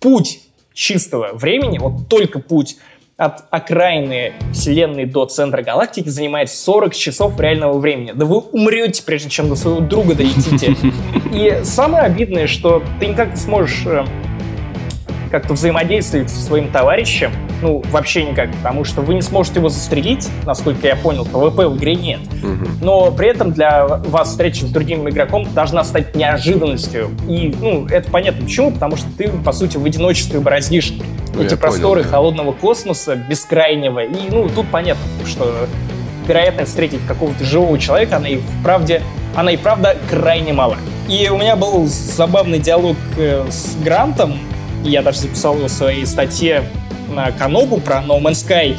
путь чистого времени, вот только путь от окраины Вселенной до центра галактики занимает 40 часов реального времени. Да вы умрете, прежде чем до своего друга долетите. И самое обидное, что ты никак не сможешь э, как-то взаимодействовать со своим товарищем, ну, вообще никак, потому что вы не сможете его застрелить, насколько я понял, PvP в игре нет. Угу. Но при этом для вас встреча с другим игроком должна стать неожиданностью. И, ну, это понятно почему, потому что ты, по сути, в одиночестве бороздишь ну, эти просторы понял, да. холодного космоса, бескрайнего. И, ну, тут понятно, что вероятность встретить какого-то живого человека, она и вправде, она и правда крайне мала. И у меня был забавный диалог э, с Грантом, я даже записал его в своей статье на Канобу про No Man's Sky.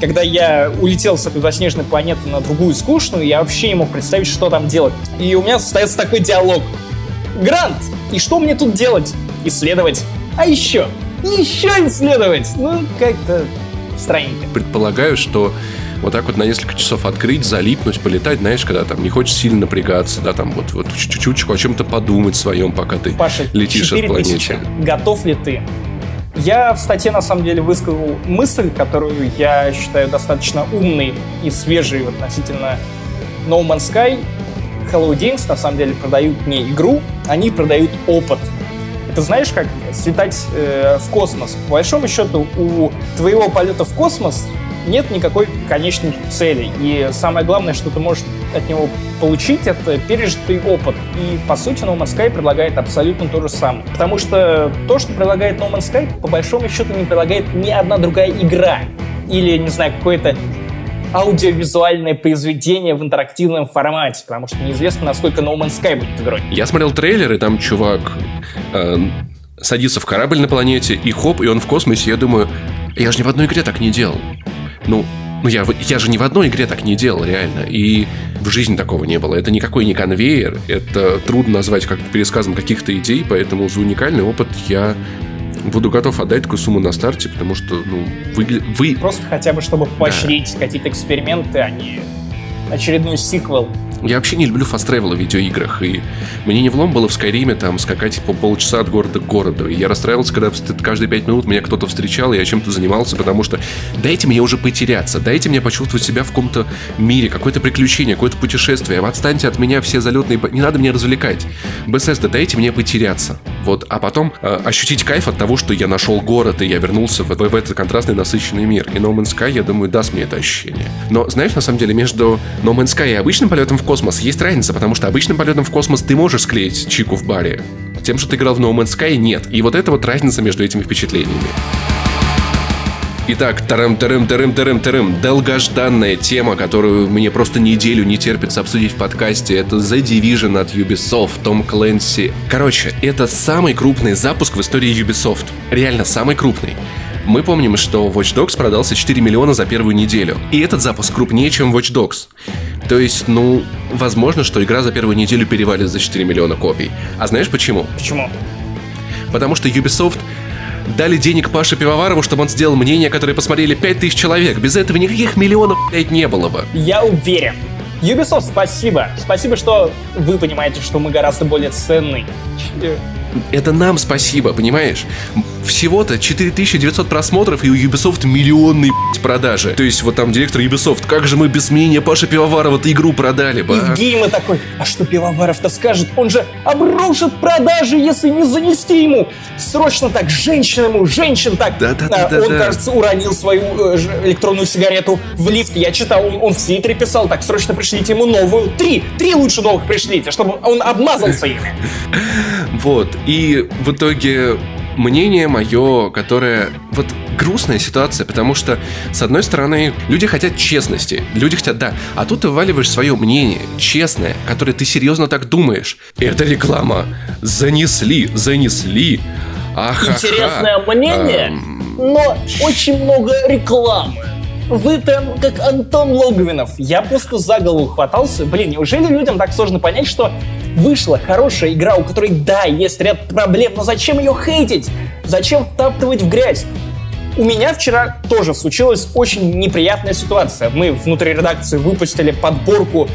Когда я улетел с этой заснеженной планеты на другую скучную, я вообще не мог представить, что там делать. И у меня состоится такой диалог. Грант, и что мне тут делать? Исследовать. А еще? Еще исследовать. Ну, как-то странненько. Предполагаю, что вот так вот на несколько часов открыть, залипнуть, полетать, знаешь, когда там не хочешь сильно напрягаться, да, там вот, вот чуть-чуть о чем-то подумать своем, пока ты Паша, летишь от планеты. Готов ли ты? Я в статье, на самом деле, высказал мысль, которую я считаю достаточно умной и свежей относительно No Man's Sky. Hello Games, на самом деле, продают не игру, они продают опыт. Это знаешь, как слетать э, в космос. По большому счету, у твоего полета в космос нет никакой конечной цели. И самое главное, что ты можешь от него получить, это пережитый опыт. И, по сути, No Man's Sky предлагает абсолютно то же самое. Потому что то, что предлагает No Man's Sky, по большому счету не предлагает ни одна другая игра. Или, не знаю, какое-то аудиовизуальное произведение в интерактивном формате, потому что неизвестно, насколько No Man's Sky будет игрой. Я смотрел трейлер, и там чувак э, садится в корабль на планете, и хоп, и он в космосе. Я думаю, я же ни в одной игре так не делал. Ну, ну я, я же ни в одной игре так не делал, реально. И в жизни такого не было. Это никакой не конвейер. Это трудно назвать как пересказом каких-то идей, поэтому за уникальный опыт я буду готов отдать такую сумму на старте, потому что, ну, вы... вы... Просто хотя бы, чтобы поощрить да. какие-то эксперименты, а не очередной сиквел. Я вообще не люблю фаст в видеоиграх, и мне не влом было в Скайриме там скакать по полчаса от города к городу. И я расстраивался, когда каждые пять минут меня кто-то встречал, и я чем-то занимался, потому что дайте мне уже потеряться, дайте мне почувствовать себя в каком-то мире, какое-то приключение, какое-то путешествие. Отстаньте от меня все залетные... Не надо меня развлекать. Bethesda, дайте мне потеряться. Вот, а потом э, ощутить кайф от того, что я нашел город, и я вернулся в, в, в этот контрастный насыщенный мир. И No Man's Sky, я думаю, даст мне это ощущение. Но, знаешь, на самом деле, между No Man's Sky и обычным полетом в космос есть разница, потому что обычным полетом в космос ты можешь склеить чику в баре. Тем, что ты играл в No Man's Sky, нет. И вот это вот разница между этими впечатлениями. Итак, тарым тарым тарым тарым тарым долгожданная тема, которую мне просто неделю не терпится обсудить в подкасте, это The Division от Ubisoft, Том Clancy. Короче, это самый крупный запуск в истории Ubisoft. Реально самый крупный. Мы помним, что Watch Dogs продался 4 миллиона за первую неделю. И этот запуск крупнее, чем Watch Dogs. То есть, ну, возможно, что игра за первую неделю перевалит за 4 миллиона копий. А знаешь почему? Почему? Потому что Ubisoft дали денег Паше Пивоварову, чтобы он сделал мнение, которое посмотрели 5000 человек. Без этого никаких миллионов, блядь, не было бы. Я уверен. Ubisoft, спасибо. Спасибо, что вы понимаете, что мы гораздо более ценный это нам спасибо, понимаешь? Всего-то 4900 просмотров и у Ubisoft миллионные продажи. То есть вот там директор Ubisoft, как же мы без мнения Паша Пивоварова-то игру продали бы, а? Евгейма такой, а что Пивоваров-то скажет? Он же обрушит продажи, если не занести ему. Срочно так, женщин ему, женщин так. Да, да, да, а, да, он, да. кажется, уронил свою э, электронную сигарету в лифт. Я читал, он, он в Твиттере писал, так, срочно пришлите ему новую. Три, три лучше новых пришлите, чтобы он обмазался ими. Вот. И в итоге мнение мое, которое... Вот грустная ситуация, потому что, с одной стороны, люди хотят честности. Люди хотят, да. А тут ты вываливаешь свое мнение, честное, которое ты серьезно так думаешь. Это реклама. Занесли, занесли. Ах, Интересное мнение, эм... но очень много рекламы. Вы там как Антон Логвинов. Я просто за голову хватался. Блин, неужели людям так сложно понять, что вышла хорошая игра, у которой, да, есть ряд проблем, но зачем ее хейтить? Зачем втаптывать в грязь? У меня вчера тоже случилась очень неприятная ситуация. Мы внутри редакции выпустили подборку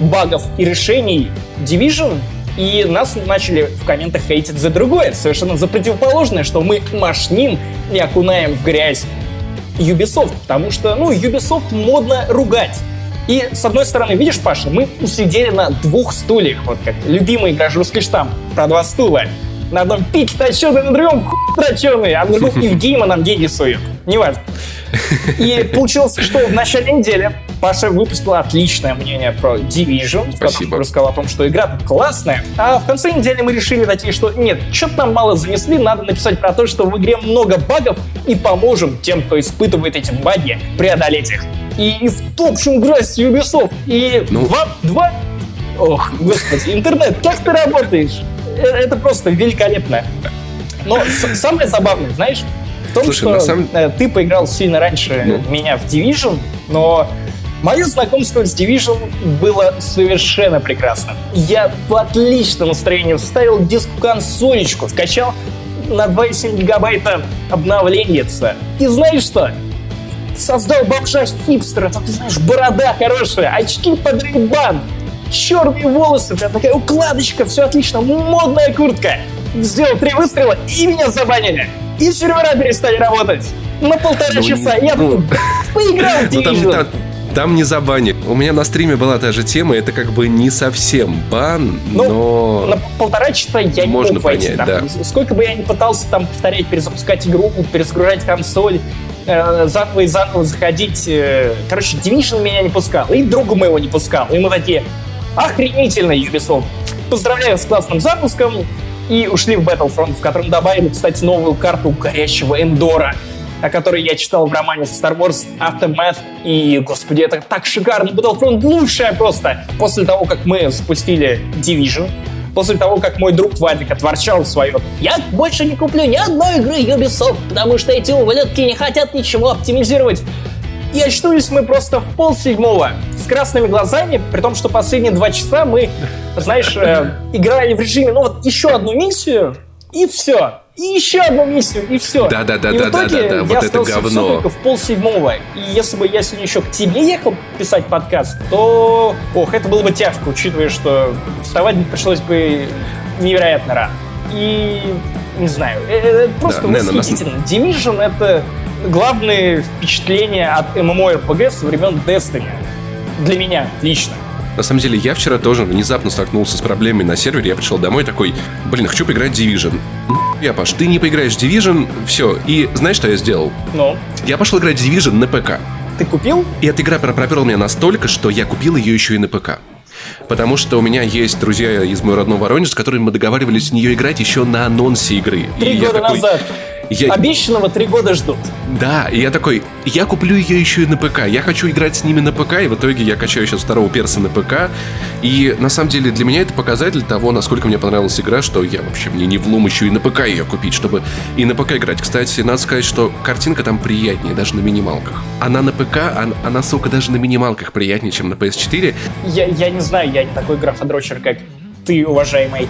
багов и решений Division, и нас начали в комментах хейтить за другое, совершенно за противоположное, что мы машним и окунаем в грязь Ubisoft, потому что, ну, Ubisoft модно ругать. И, с одной стороны, видишь, Паша, мы усидели на двух стульях, вот как любимый игра русский штамп, про два стула. На одном пик точеный, на другом хуй точеный, а на другом Евгейма нам деньги сует. Неважно. И получилось, что в начале недели Паша выпустила отличное мнение про Division, в котором рассказал о том, что игра классная. А в конце недели мы решили такие, что нет, что-то нам мало занесли, надо написать про то, что в игре много багов и поможем тем, кто испытывает эти баги, преодолеть их и в топшем грязь Ubisoft. И ну... два, два... Ох, господи, интернет, как ты работаешь? Э, это просто великолепно. Но самое забавное, знаешь, в том, Слушай, что самом... Э, ты поиграл сильно раньше ну. меня в Division, но Мое знакомство с Division было совершенно прекрасным. Я в отличном настроении вставил диск в консолечку, скачал на 2,7 гигабайта обновление. И знаешь что? создал бомжа хипстера, там, ты знаешь, борода хорошая, очки под рейбан, черные волосы, прям такая укладочка, все отлично, модная куртка. Сделал три выстрела, и меня забанили. И сервера перестали работать. На полтора ну, часа. Я ну, поиграл в ну, там, там, там не забанили. У меня на стриме была та же тема, это как бы не совсем бан, ну, но... На полтора часа я не Можно мог понять, там. да. Сколько бы я ни пытался там повторять, перезапускать игру, перезагружать консоль, э, заново и заново заходить. Э, короче, Division меня не пускал, и друга моего не пускал. И мы такие, охренительно, Ubisoft. Поздравляю с классным запуском. И ушли в Battlefront, в котором добавили, кстати, новую карту горящего Эндора, о которой я читал в романе Star Wars Aftermath. И, господи, это так шикарно. Battlefront лучшая просто. После того, как мы запустили Division, после того, как мой друг Вадик отворчал свое «Я больше не куплю ни одной игры Ubisoft, потому что эти ублюдки не хотят ничего оптимизировать». И очнулись мы просто в пол седьмого с красными глазами, при том, что последние два часа мы, знаешь, э, играли в режиме, ну вот еще одну миссию, и все. и еще одну миссию, и все. Да, да, да, и да, да, да, да, я вот это говно. только в пол седьмого. И если бы я сегодня еще к тебе ехал писать подкаст, то, ох, это было бы тяжко, учитывая, что вставать пришлось бы невероятно рано. И не знаю, э, э, это просто Да, не, на нас- восхитительно. Division это главное впечатление от MMORPG со времен Destiny. Для меня лично. На самом деле, я вчера тоже внезапно столкнулся с проблемой на сервере. Я пришел домой такой, блин, хочу поиграть в Division. Я, Паш, ты не поиграешь в Division, все. И знаешь, что я сделал? Но Я пошел играть в Division на ПК. ты купил? И эта игра про- проперла меня настолько, что я купил ее еще и на ПК. Потому что у меня есть друзья из моего родного Воронежа, с которыми мы договаривались в нее играть еще на анонсе игры. Три И года такой, назад. Я- Обещанного три года ждут. Да, и я такой, я куплю ее еще и на ПК. Я хочу играть с ними на ПК, и в итоге я качаю сейчас второго перса на ПК. И на самом деле для меня это показатель того, насколько мне понравилась игра, что я вообще мне не влом еще и на ПК ее купить, чтобы и на ПК играть. Кстати, надо сказать, что картинка там приятнее, даже на минималках. Она на ПК, она, она сука, даже на минималках приятнее, чем на PS4. Я, я не знаю, я не такой графодрочер, как ты, уважаемый.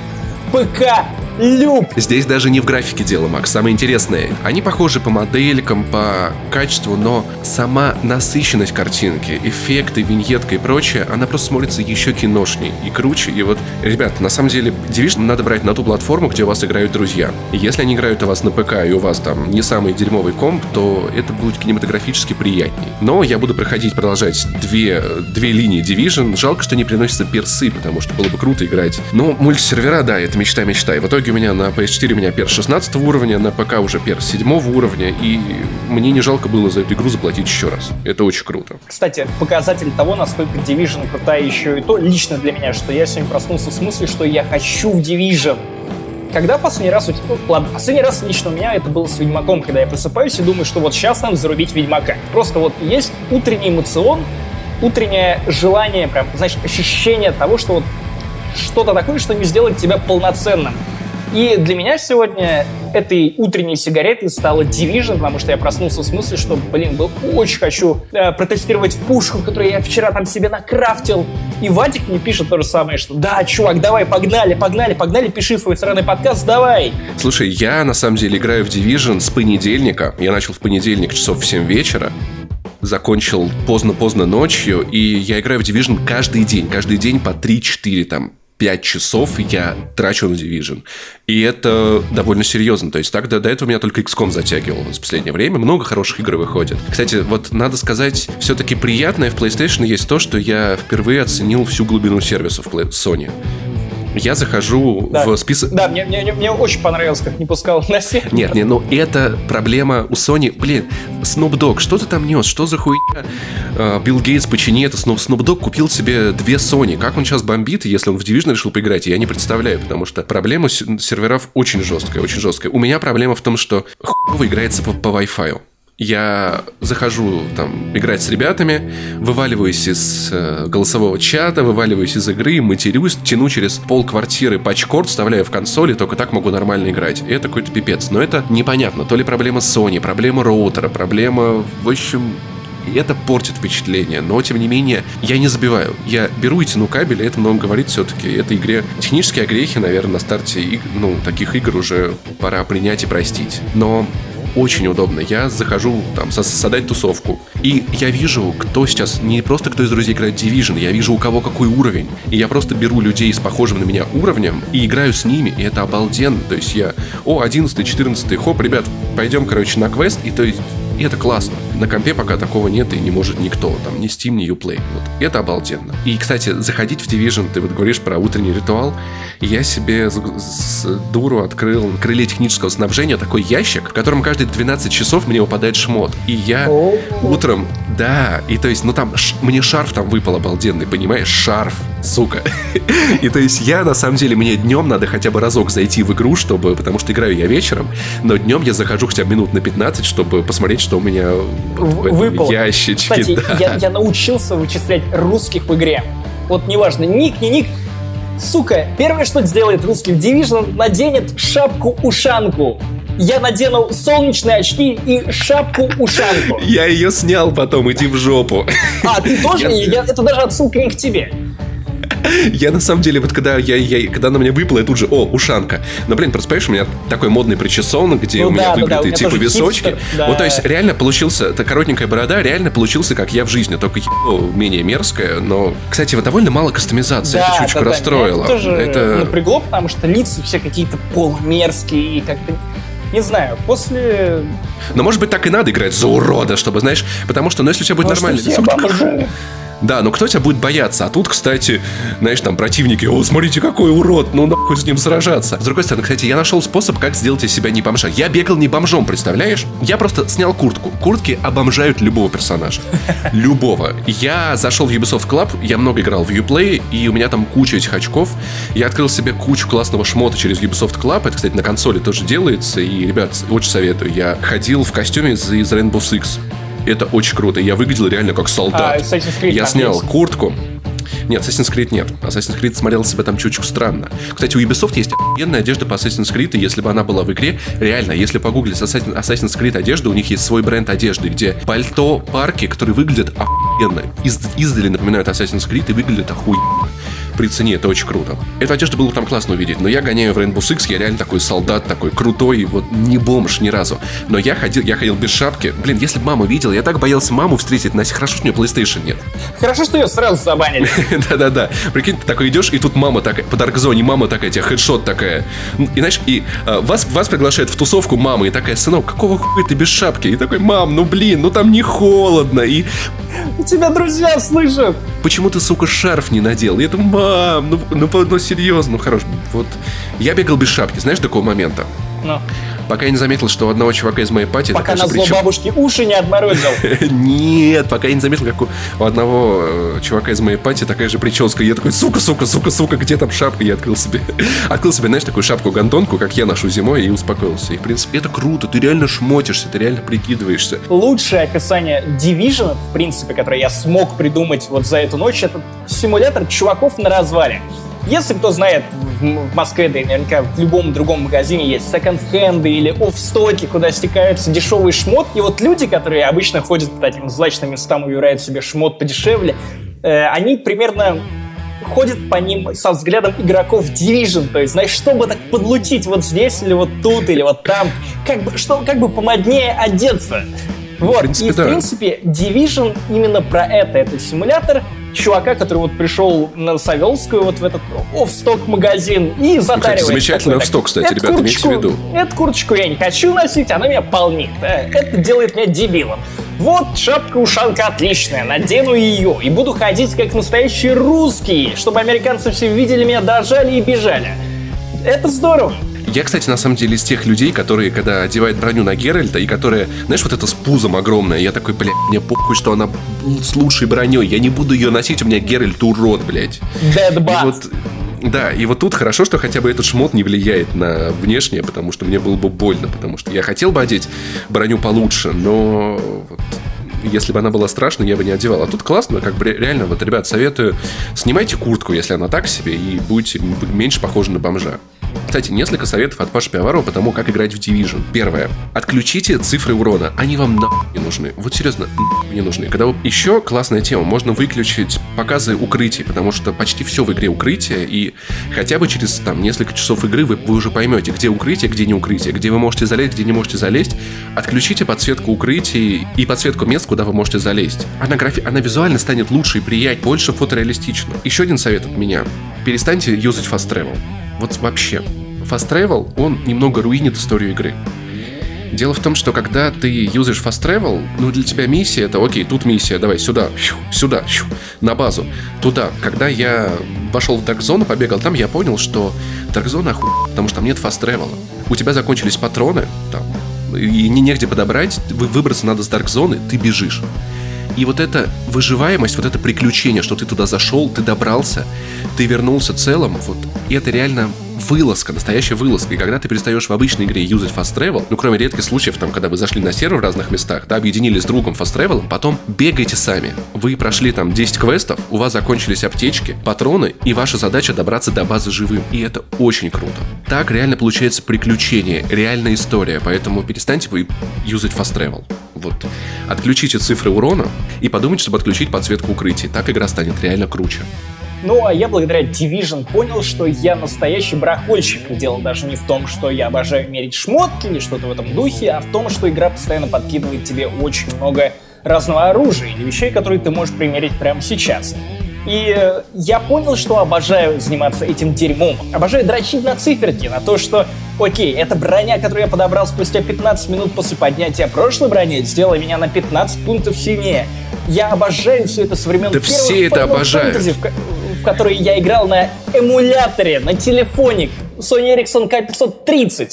ПК Люб! Здесь даже не в графике дело, Макс. Самое интересное, они похожи по моделькам, по качеству, но сама насыщенность картинки, эффекты, виньетка и прочее, она просто смотрится еще киношней и круче. И вот, ребят, на самом деле, Division надо брать на ту платформу, где у вас играют друзья. Если они играют у вас на ПК, и у вас там не самый дерьмовый комп, то это будет кинематографически приятней. Но я буду проходить, продолжать две, две линии Division. Жалко, что не приносятся персы, потому что было бы круто играть. Но мультисервера, да, это мечта-мечта. И в итоге у меня на PS4 у меня перс 16 уровня, на ПК уже перс 7 уровня, и мне не жалко было за эту игру заплатить еще раз. Это очень круто. Кстати, показатель того, насколько Division крутая еще и то, лично для меня, что я сегодня проснулся с мыслью, что я хочу в Division. Когда последний раз у тебя... ну, Ладно, последний раз лично у меня это было с Ведьмаком, когда я просыпаюсь и думаю, что вот сейчас надо зарубить Ведьмака. Просто вот есть утренний эмоцион, утреннее желание, прям, знаешь, ощущение того, что вот что-то такое, что не сделает тебя полноценным. И для меня сегодня этой утренней сигаретой стала Division, потому что я проснулся с мыслью, что, блин, был очень хочу э, протестировать пушку, которую я вчера там себе накрафтил. И Вадик мне пишет то же самое, что да, чувак, давай, погнали, погнали, погнали, пиши свой сраный подкаст, давай. Слушай, я на самом деле играю в Division с понедельника. Я начал в понедельник часов в 7 вечера. Закончил поздно-поздно ночью, и я играю в Division каждый день. Каждый день по 3-4 там 5 часов я трачу на Division. И это довольно серьезно. То есть так до, до этого меня только XCOM затягивал в последнее время. Много хороших игр выходит. Кстати, вот надо сказать, все-таки приятное в PlayStation есть то, что я впервые оценил всю глубину сервисов Sony. Я захожу Да. в список... Да, мне, мне, мне очень понравилось, как не пускал на сервер. Нет, не, ну это проблема у Sony. Блин, Snoop Dogg, что ты там нес? Что за хуйня? А, Билл Гейтс, почини это. Snoop, Snoop Dogg купил себе две Sony. Как он сейчас бомбит, если он в Division решил поиграть, я не представляю, потому что проблема серверов очень жесткая, очень жесткая. У меня проблема в том, что хуево играется по, по Wi-Fi. Я захожу там играть с ребятами, вываливаюсь из э, голосового чата, вываливаюсь из игры, матерюсь, тяну через пол квартиры патчкорд, вставляю в консоли, только так могу нормально играть. И это какой-то пипец. Но это непонятно. То ли проблема Sony, проблема роутера, проблема... В общем, и это портит впечатление, но тем не менее я не забиваю. Я беру и тяну кабель, и это много говорит все-таки. Этой игре технические огрехи, наверное, на старте ну, таких игр уже пора принять и простить. Но очень удобно. Я захожу там со- создать тусовку. И я вижу, кто сейчас, не просто кто из друзей играет Division, я вижу у кого какой уровень. И я просто беру людей с похожим на меня уровнем и играю с ними, и это обалденно. То есть я, о, 11 14 хоп, ребят, пойдем, короче, на квест, и то есть и это классно. На компе пока такого нет и не может никто. Там ни Steam, ни Uplay. Вот. Это обалденно. И, кстати, заходить в Division, ты вот говоришь про утренний ритуал. Я себе с, дуру открыл в крыле технического снабжения такой ящик, в котором каждые 12 часов мне выпадает шмот. И я утром, да, и то есть, ну там, ш- мне шарф там выпал обалденный, понимаешь? Шарф, сука. И то есть я, на самом деле, мне днем надо хотя бы разок зайти в игру, чтобы, потому что играю я вечером, но днем я захожу хотя бы минут на 15, чтобы посмотреть, что у меня в, этом Выпало. ящичке. Кстати, да. я, я научился вычислять русских в игре. Вот неважно, ник, не ник. Сука, первое, что сделает русский в Division, наденет шапку-ушанку. Я надену солнечные очки и шапку-ушанку. Я ее снял потом, иди в жопу. А, ты тоже? Я- Я- это даже отсылка не к тебе. Я на самом деле, вот когда я, я когда на меня выпала, я тут же, о, ушанка. Но, блин, просто понимаешь, у меня такой модный причесон, где Ну у меня да, да, да, типа височки. хипстер, да. Вот, то есть, реально получился, эта коротенькая борода, реально получился, как я в жизни, только ебало менее мерзкая. Но, кстати, вот довольно мало кастомизации, это чуть-чуть да, да, расстроило. Меня это тоже Это- напрягло, потому что лица все какие-то полумерзкие и как-то... Не знаю, после... Но, может быть, так и надо играть за урода, чтобы, знаешь, потому что, ну, если у тебя будет что нормальный лицо. Да, но кто тебя будет бояться? А тут, кстати, знаешь, там противники, о, смотрите, какой урод, ну нахуй с ним сражаться. С другой стороны, кстати, я нашел способ, как сделать из себя не бомжа. Я бегал не бомжом, представляешь? Я просто снял куртку. Куртки обомжают любого персонажа. Любого. Я зашел в Ubisoft Club, я много играл в Uplay, и у меня там куча этих очков. Я открыл себе кучу классного шмота через Ubisoft Club. Это, кстати, на консоли тоже делается. И, ребят, очень советую. Я ходил в костюме из, из Rainbow Six. Это очень круто. Я выглядел реально как солдат. А, Я снял есть? куртку. Нет, Assassin's Creed нет. Assassin's Creed смотрел себя там чуть-чуть странно. Кстати, у Ubisoft есть охуенная одежда по Assassin's Creed, и если бы она была в игре, реально, если погуглить Assassin- Assassin's Creed одежду, у них есть свой бренд одежды, где пальто, парки, которые выглядят охуенно. Из- издали напоминают Assassin's Creed и выглядят охуенно. При цене это очень круто. Эту одежду было бы там классно увидеть, но я гоняю в Rainbow Six, я реально такой солдат, такой крутой, вот не бомж ни разу. Но я ходил, я ходил без шапки. Блин, если бы мама видела, я так боялся маму встретить, Настя, хорошо, что у нее PlayStation нет. Хорошо, что ее сразу забанили. Да-да-да. Прикинь, ты такой идешь, и тут мама такая, по Даркзоне мама такая, тебе хедшот такая. И знаешь, и а, вас, вас приглашает в тусовку мама, и такая, сынок, какого хуя ты без шапки? И такой, мам, ну блин, ну там не холодно. И У тебя друзья слышат. почему ты, сука, шарф не надел? И это, мам, ну, ну, по- ну серьезно, ну хорош. Вот я бегал без шапки, знаешь, до какого момента? Ну, Пока я не заметил, что у одного чувака из моей пати... пока на зло причем- бабушки уши не отморозил. Нет, пока я не заметил, как у, одного э, чувака из моей пати такая же прическа. Я такой, сука, сука, сука, сука, где там шапка? Я открыл себе, открыл себе, знаешь, такую шапку-гантонку, как я ношу зимой, и успокоился. И, в принципе, это круто, ты реально шмотишься, ты реально прикидываешься. Лучшее описание Division, в принципе, которое я смог придумать вот за эту ночь, это симулятор чуваков на развале. Если кто знает, в, в Москве, да и наверняка в любом другом магазине есть секонд-хенды или офстоки, куда стекаются дешевый шмот. И вот люди, которые обычно ходят по таким злачным местам и выбирают себе шмот подешевле, э, они примерно ходят по ним со взглядом игроков Division, то есть, знаешь, чтобы так подлутить вот здесь или вот тут или вот там, как бы, что, как бы помоднее одеться. Вот, принципе, и в да. принципе Division именно про это. Это симулятор чувака, который вот пришел на Савелскую вот в этот офсток магазин и затаривает. замечательный такой, оффсток, кстати, «Эту ребята, имейте в виду». Эту курточку я не хочу носить, она меня полнит. Э, Это делает меня дебилом. Вот шапка-ушанка отличная, надену ее и буду ходить как настоящий русский, чтобы американцы все видели меня, дрожали и бежали. Это здорово. Я, кстати, на самом деле из тех людей, которые, когда одевают броню на Геральта, и которые, знаешь, вот это с пузом огромное, я такой, блядь, мне похуй, что она с лучшей броней, я не буду ее носить, у меня Геральт урод, блядь. Dead И вот, да, и вот тут хорошо, что хотя бы этот шмот не влияет на внешнее, потому что мне было бы больно, потому что я хотел бы одеть броню получше, но вот если бы она была страшной, я бы не одевал. А тут классно, как бы ре- реально, вот, ребят, советую, снимайте куртку, если она так себе, и будете меньше похожи на бомжа. Кстати, несколько советов от Паши Пиаварова по тому, как играть в Division. Первое. Отключите цифры урона. Они вам нахуй не нужны. Вот серьезно, не нужны. Когда вы... Еще классная тема. Можно выключить показы укрытий, потому что почти все в игре укрытие, и хотя бы через там несколько часов игры вы, вы уже поймете, где укрытие, где не укрытие, где вы можете залезть, где не можете залезть. Отключите подсветку укрытий и подсветку мест, куда вы можете залезть. Она, графи... она визуально станет лучше и приятнее, больше фотореалистично. Еще один совет от меня. Перестаньте юзать fast travel. Вот вообще. Fast travel, он немного руинит историю игры. Дело в том, что когда ты юзаешь fast travel, ну для тебя миссия это окей, тут миссия, давай сюда, щу, сюда, щу, на базу, туда. Когда я вошел в Dark Zone, побегал там, я понял, что Dark Zone оху... потому что там нет fast travel. У тебя закончились патроны, там, и не негде подобрать, вы- выбраться надо с Dark Zone, ты бежишь. И вот эта выживаемость, вот это приключение, что ты туда зашел, ты добрался, ты вернулся целым, вот это реально вылазка, настоящая вылазка. И когда ты перестаешь в обычной игре юзать fast travel, ну, кроме редких случаев, там, когда вы зашли на сервер в разных местах, да, объединились с другом fast travel, потом бегайте сами. Вы прошли там 10 квестов, у вас закончились аптечки, патроны, и ваша задача добраться до базы живым. И это очень круто. Так реально получается приключение, реальная история, поэтому перестаньте вы юзать fast travel. Вот. Отключите цифры урона и подумайте, чтобы отключить подсветку укрытий. Так игра станет реально круче. Ну, а я благодаря Division понял, что я настоящий барахольщик. И дело даже не в том, что я обожаю мерить шмотки или что-то в этом духе, а в том, что игра постоянно подкидывает тебе очень много разного оружия или вещей, которые ты можешь примерить прямо сейчас. И э, я понял, что обожаю заниматься этим дерьмом. Обожаю дрочить на циферки, на то, что, окей, эта броня, которую я подобрал спустя 15 минут после поднятия прошлой брони, сделала меня на 15 пунктов сильнее. Я обожаю все это со времен да все это обожают. Fantasy, в, в которые я играл на эмуляторе, на телефоне Sony Ericsson K530.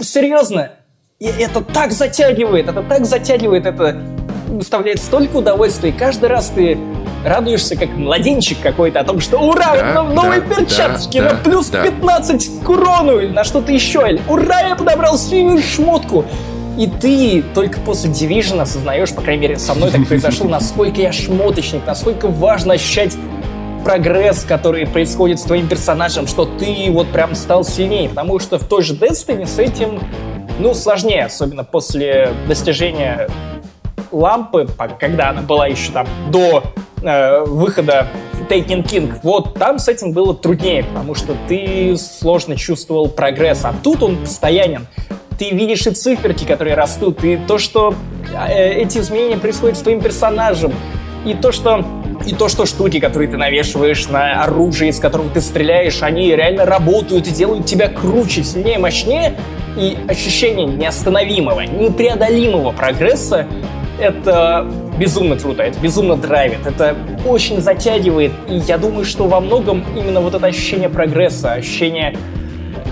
Серьезно, и это так затягивает, это так затягивает, это доставляет столько удовольствия. И каждый раз ты радуешься, как младенчик какой-то, о том, что ура, Да, новые да, перчаточки да, на плюс да. 15 к урону или на что-то еще. Или ура, я подобрал синюю шмотку. И ты только после Division осознаешь, по крайней мере, со мной так произошло, насколько я шмоточник, насколько важно ощущать прогресс, который происходит с твоим персонажем, что ты вот прям стал сильнее. Потому что в той же Destiny с этим, ну, сложнее, особенно после достижения лампы, когда она была еще там до э, выхода Taken King, вот там с этим было труднее, потому что ты сложно чувствовал прогресс, а тут он постоянен. Ты видишь и циферки, которые растут, и то, что э, эти изменения происходят с твоим персонажем, и то, что и то, что штуки, которые ты навешиваешь на оружие, из которого ты стреляешь, они реально работают и делают тебя круче, сильнее, мощнее. И ощущение неостановимого, непреодолимого прогресса это безумно круто, это безумно драйвит, это очень затягивает. И я думаю, что во многом именно вот это ощущение прогресса, ощущение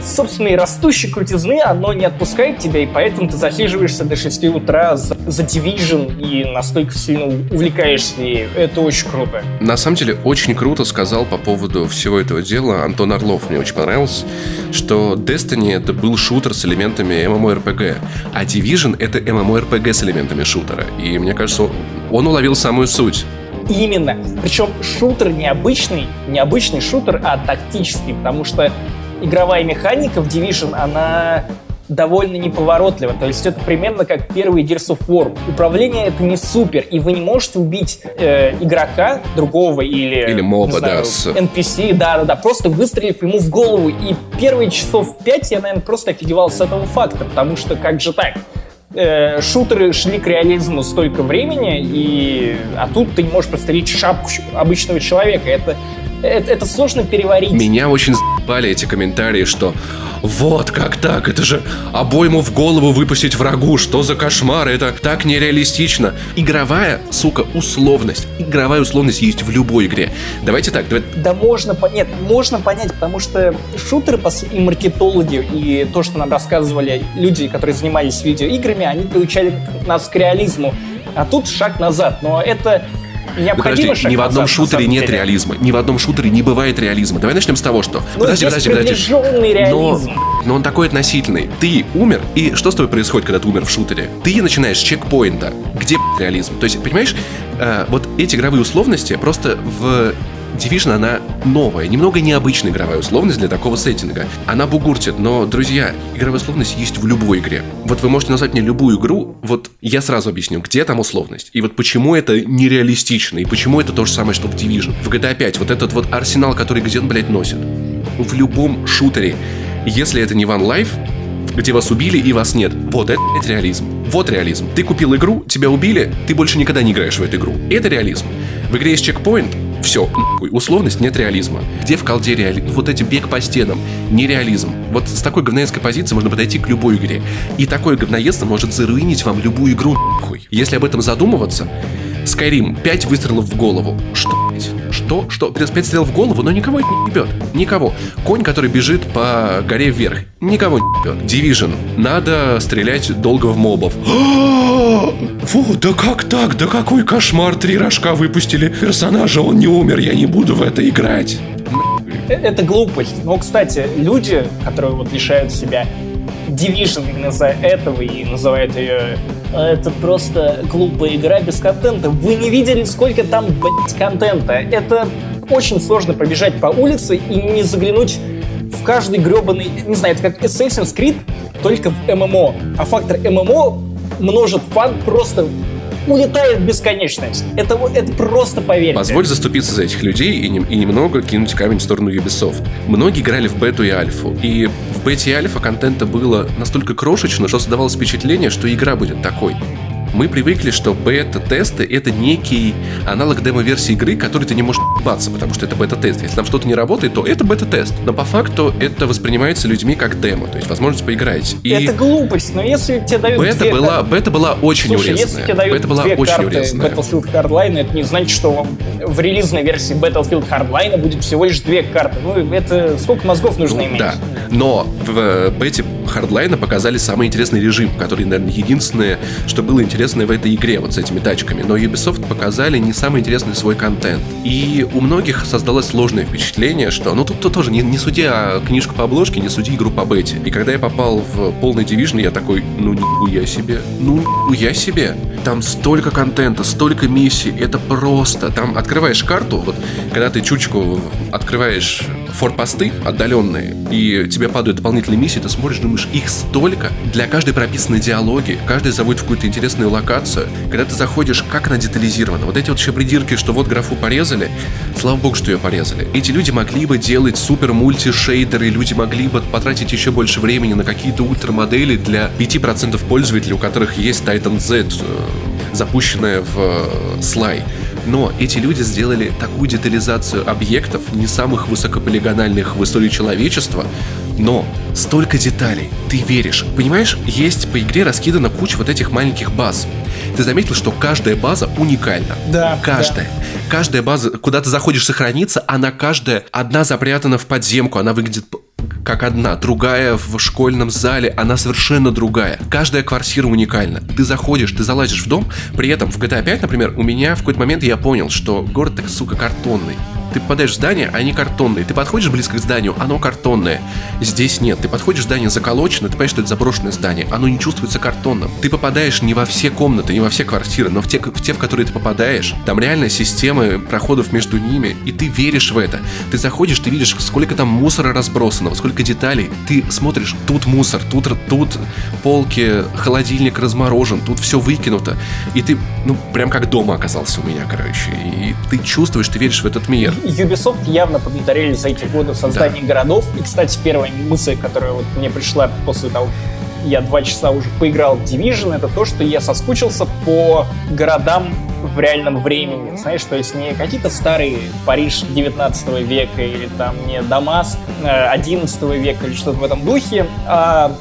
собственной растущей крутизны, оно не отпускает тебя, и поэтому ты засиживаешься до 6 утра за, за Division и настолько сильно увлекаешься ею. Это очень круто. На самом деле, очень круто сказал по поводу всего этого дела Антон Орлов. Мне очень понравилось, что Destiny это был шутер с элементами MMORPG, а Division это MMORPG с элементами шутера. И мне кажется, он уловил самую суть. Именно. Причем шутер необычный, необычный шутер, а тактический, потому что игровая механика в Division, она довольно неповоротлива. То есть это примерно как первый Gears of War. Управление это не супер, и вы не можете убить э, игрока другого или... Или моба, знаю, да, с- NPC, да-да-да, просто выстрелив ему в голову. И первые часов пять я, наверное, просто офигевал с этого факта, потому что как же так? Э, шутеры шли к реализму столько времени, и... а тут ты не можешь прострелить шапку обычного человека. Это, это, это сложно переварить. Меня очень заебали эти комментарии, что вот как так, это же обойму в голову выпустить врагу, что за кошмар, это так нереалистично. Игровая, сука, условность. Игровая условность есть в любой игре. Давайте так, давай- Да можно понять, можно понять, потому что шутеры и маркетологи, и то, что нам рассказывали люди, которые занимались видеоиграми, они приучали нас к реализму. А тут шаг назад. Но это необходимо подожди, ни в одном шутере нет деле. реализма. Ни в одном шутере не бывает реализма. Давай начнем с того, что... Ну, есть приближенный реализм. Но, но он такой относительный. Ты умер, и что с тобой происходит, когда ты умер в шутере? Ты начинаешь с чекпоинта. Где реализм? То есть, понимаешь, э, вот эти игровые условности просто в Division она новая, немного необычная игровая условность для такого сеттинга. Она бугуртит, но, друзья, игровая условность есть в любой игре. Вот вы можете назвать мне любую игру, вот я сразу объясню, где там условность. И вот почему это нереалистично, и почему это то же самое, что в Division. В GTA 5 вот этот вот арсенал, который он, блядь, носит. В любом шутере. Если это не One Life, где вас убили и вас нет. Вот это блядь, реализм. Вот реализм. Ты купил игру, тебя убили, ты больше никогда не играешь в эту игру. Это реализм. В игре есть чекпоинт, все, условность, нет реализма. Где в колде реализм? Вот эти бег по стенам, нереализм. Вот с такой говноедской позиции можно подойти к любой игре. И такое говноедство может заруинить вам любую игру нахуй. Если об этом задумываться, Skyrim, 5 выстрелов в голову. Что, блядь? Что? Что? 5 стрел в голову, но никого не ебет. Никого. Конь, который бежит по горе вверх. Никого не ебет. Division. Надо стрелять долго в мобов. Вот, да как так? Да какой кошмар. Три рожка выпустили. Персонажа, он не умер. Я не буду в это играть. Э, Это глупость. Но, кстати, люди, которые вот лишают себя Division именно из-за этого и называют ее «А это просто глупая игра без контента. Вы не видели, сколько там, блядь, контента. Это очень сложно пробежать по улице и не заглянуть в каждый гребаный, не знаю, это как Assassin's Creed, только в ММО. А фактор ММО множит фан просто улетает в бесконечность. Это, это просто поверьте. Позволь заступиться за этих людей и, не, и немного кинуть камень в сторону Ubisoft. Многие играли в бету и альфу, и в бете и альфа контента было настолько крошечно, что создавалось впечатление, что игра будет такой мы привыкли, что бета-тесты — это некий аналог демо-версии игры, который ты не можешь ебаться, потому что это бета-тест. Если там что-то не работает, то это бета-тест. Но по факту это воспринимается людьми как демо, то есть возможность поиграть. И это глупость, но если тебе дают бета две была, бета была очень Слушай, урезанная. если тебе дают бета была две очень карты урезанная. Battlefield Hardline, это не значит, что в релизной версии Battlefield Hardline будет всего лишь две карты. Ну, это сколько мозгов нужно Ну, иметь? Да. Но в э, бете Hardline показали самый интересный режим, который, наверное, единственное, что было интересное в этой игре, вот с этими тачками. Но Ubisoft показали не самый интересный свой контент. И у многих создалось сложное впечатление, что, ну, тут, тут тоже не, не суди а книжку по обложке, не суди игру по бете. И когда я попал в полный Division, я такой, ну, нихуя себе, ну, нихуя себе. Там столько контента, столько миссий, это просто. Там открываешь карту, вот, когда ты чучку открываешь форпосты отдаленные, и тебе падают дополнительные миссии, ты смотришь, думаешь, их столько. Для каждой прописаны диалоги, каждый заводит в какую-то интересную локацию. Когда ты заходишь, как она детализирована. Вот эти вот шабридирки, что вот графу порезали, слава богу, что ее порезали. Эти люди могли бы делать супер мультишейдеры, люди могли бы потратить еще больше времени на какие-то ультрамодели для 5% пользователей, у которых есть Titan Z, э, запущенная в э, Sly. Но эти люди сделали такую детализацию объектов, не самых высокополигональных в истории человечества, но столько деталей, ты веришь. Понимаешь, есть по игре раскидана куча вот этих маленьких баз. Ты заметил, что каждая база уникальна. Да, Каждая. Каждая база, куда ты заходишь сохраниться, она каждая, одна запрятана в подземку, она выглядит как одна, другая в школьном зале, она совершенно другая. Каждая квартира уникальна. Ты заходишь, ты залазишь в дом, при этом в GTA 5, например, у меня в какой-то момент я понял, что город, так, сука, картонный. Ты попадаешь в здание, они картонные. Ты подходишь близко к зданию, оно картонное. Здесь нет. Ты подходишь, здание заколочено, ты понимаешь, что это заброшенное здание. Оно не чувствуется картонным. Ты попадаешь не во все комнаты, не во все квартиры, но в те, в те, в которые ты попадаешь. Там реально системы проходов между ними, и ты веришь в это. Ты заходишь, ты видишь, сколько там мусора разбросанного, сколько деталей. Ты смотришь, тут мусор, тут, тут полки, холодильник разморожен, тут все выкинуто. И ты, ну, прям как дома оказался у меня, короче. И ты чувствуешь, ты веришь в этот мир. Ubisoft явно поднаторели за эти годы в создании городов. И, кстати, первая мысль, которая вот мне пришла после того, как я два часа уже поиграл в Division, это то, что я соскучился по городам в реальном времени. Знаешь, то есть не какие-то старые Париж 19 века или там не Дамаск э, 11 века или что-то в этом духе, а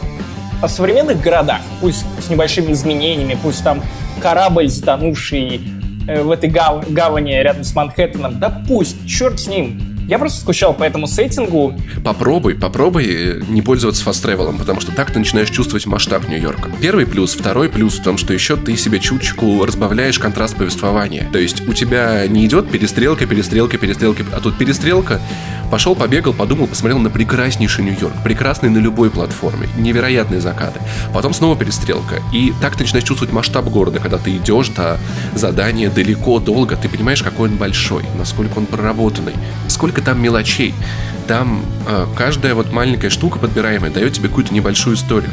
о современных городах, пусть с небольшими изменениями, пусть там корабль, затонувший э, в этой гав- гавани рядом с Манхэттеном, да пусть, черт с ним. Я просто скучал по этому сеттингу. Попробуй, попробуй э, не пользоваться фаст-тревелом, потому что так ты начинаешь чувствовать масштаб Нью-Йорка. Первый плюс, второй плюс в том, что еще ты себе чуточку разбавляешь контраст повествования. То есть у тебя не идет перестрелка, перестрелка, перестрелка, а тут перестрелка, пошел, побегал, подумал, посмотрел на прекраснейший Нью-Йорк, прекрасный на любой платформе, невероятные закаты. Потом снова перестрелка. И так ты начинаешь чувствовать масштаб города, когда ты идешь до задания далеко, долго, ты понимаешь, какой он большой, насколько он проработанный, сколько там мелочей. Там э, каждая вот маленькая штука подбираемая дает тебе какую-то небольшую историю.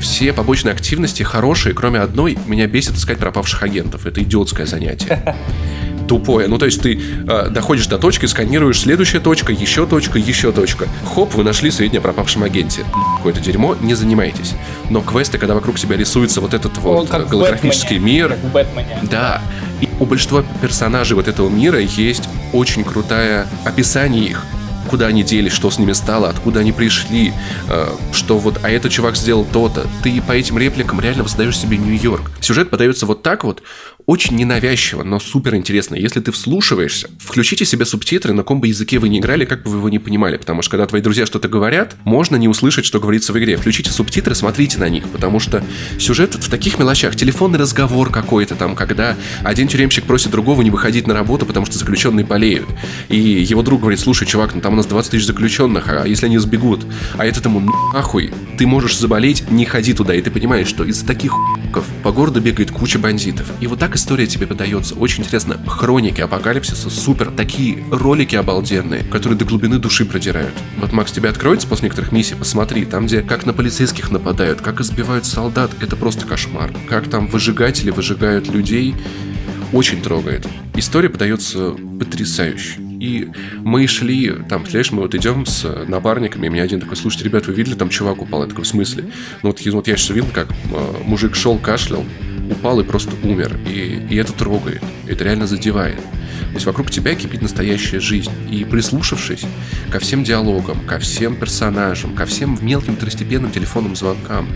Все побочные активности хорошие, кроме одной, меня бесит искать пропавших агентов. Это идиотское занятие тупое. Ну, то есть ты э, доходишь до точки, сканируешь, следующая точка, еще точка, еще точка. Хоп, вы нашли сведения о пропавшем агенте. Какое-то дерьмо, не занимайтесь. Но квесты, когда вокруг себя рисуется вот этот вот как голографический Бэтмене, мир, Как в Бэтмене. да. И у большинства персонажей вот этого мира есть очень крутое описание их куда они делись, что с ними стало, откуда они пришли, э, что вот, а этот чувак сделал то-то. Ты по этим репликам реально создаешь себе Нью-Йорк. Сюжет подается вот так вот, очень ненавязчиво, но супер интересно. Если ты вслушиваешься, включите себе субтитры, на каком бы языке вы не играли, как бы вы его не понимали, потому что когда твои друзья что-то говорят, можно не услышать, что говорится в игре. Включите субтитры, смотрите на них, потому что сюжет в таких мелочах. Телефонный разговор какой-то там, когда один тюремщик просит другого не выходить на работу, потому что заключенные болеют. И его друг говорит, слушай, чувак, ну там у нас 20 тысяч заключенных, а если они сбегут? А этот ему, нахуй, ты можешь заболеть, не ходи туда. И ты понимаешь, что из-за таких хуйков по городу бегает куча бандитов. И вот так и история тебе подается очень интересно. Хроники апокалипсиса, супер, такие ролики обалденные, которые до глубины души продирают. Вот, Макс, тебе откроется после некоторых миссий, посмотри, там, где как на полицейских нападают, как избивают солдат, это просто кошмар. Как там выжигатели выжигают людей, очень трогает. История подается потрясающе. И мы шли, там, знаешь, мы вот идем с напарниками, и мне один такой, слушайте, ребят, вы видели, там чувак упал? Я такой, в смысле? Ну вот, вот я сейчас видел, как э, мужик шел, кашлял, упал и просто умер. И, и это трогает, это реально задевает. То есть вокруг тебя кипит настоящая жизнь. И прислушавшись ко всем диалогам, ко всем персонажам, ко всем мелким второстепенным телефонным звонкам,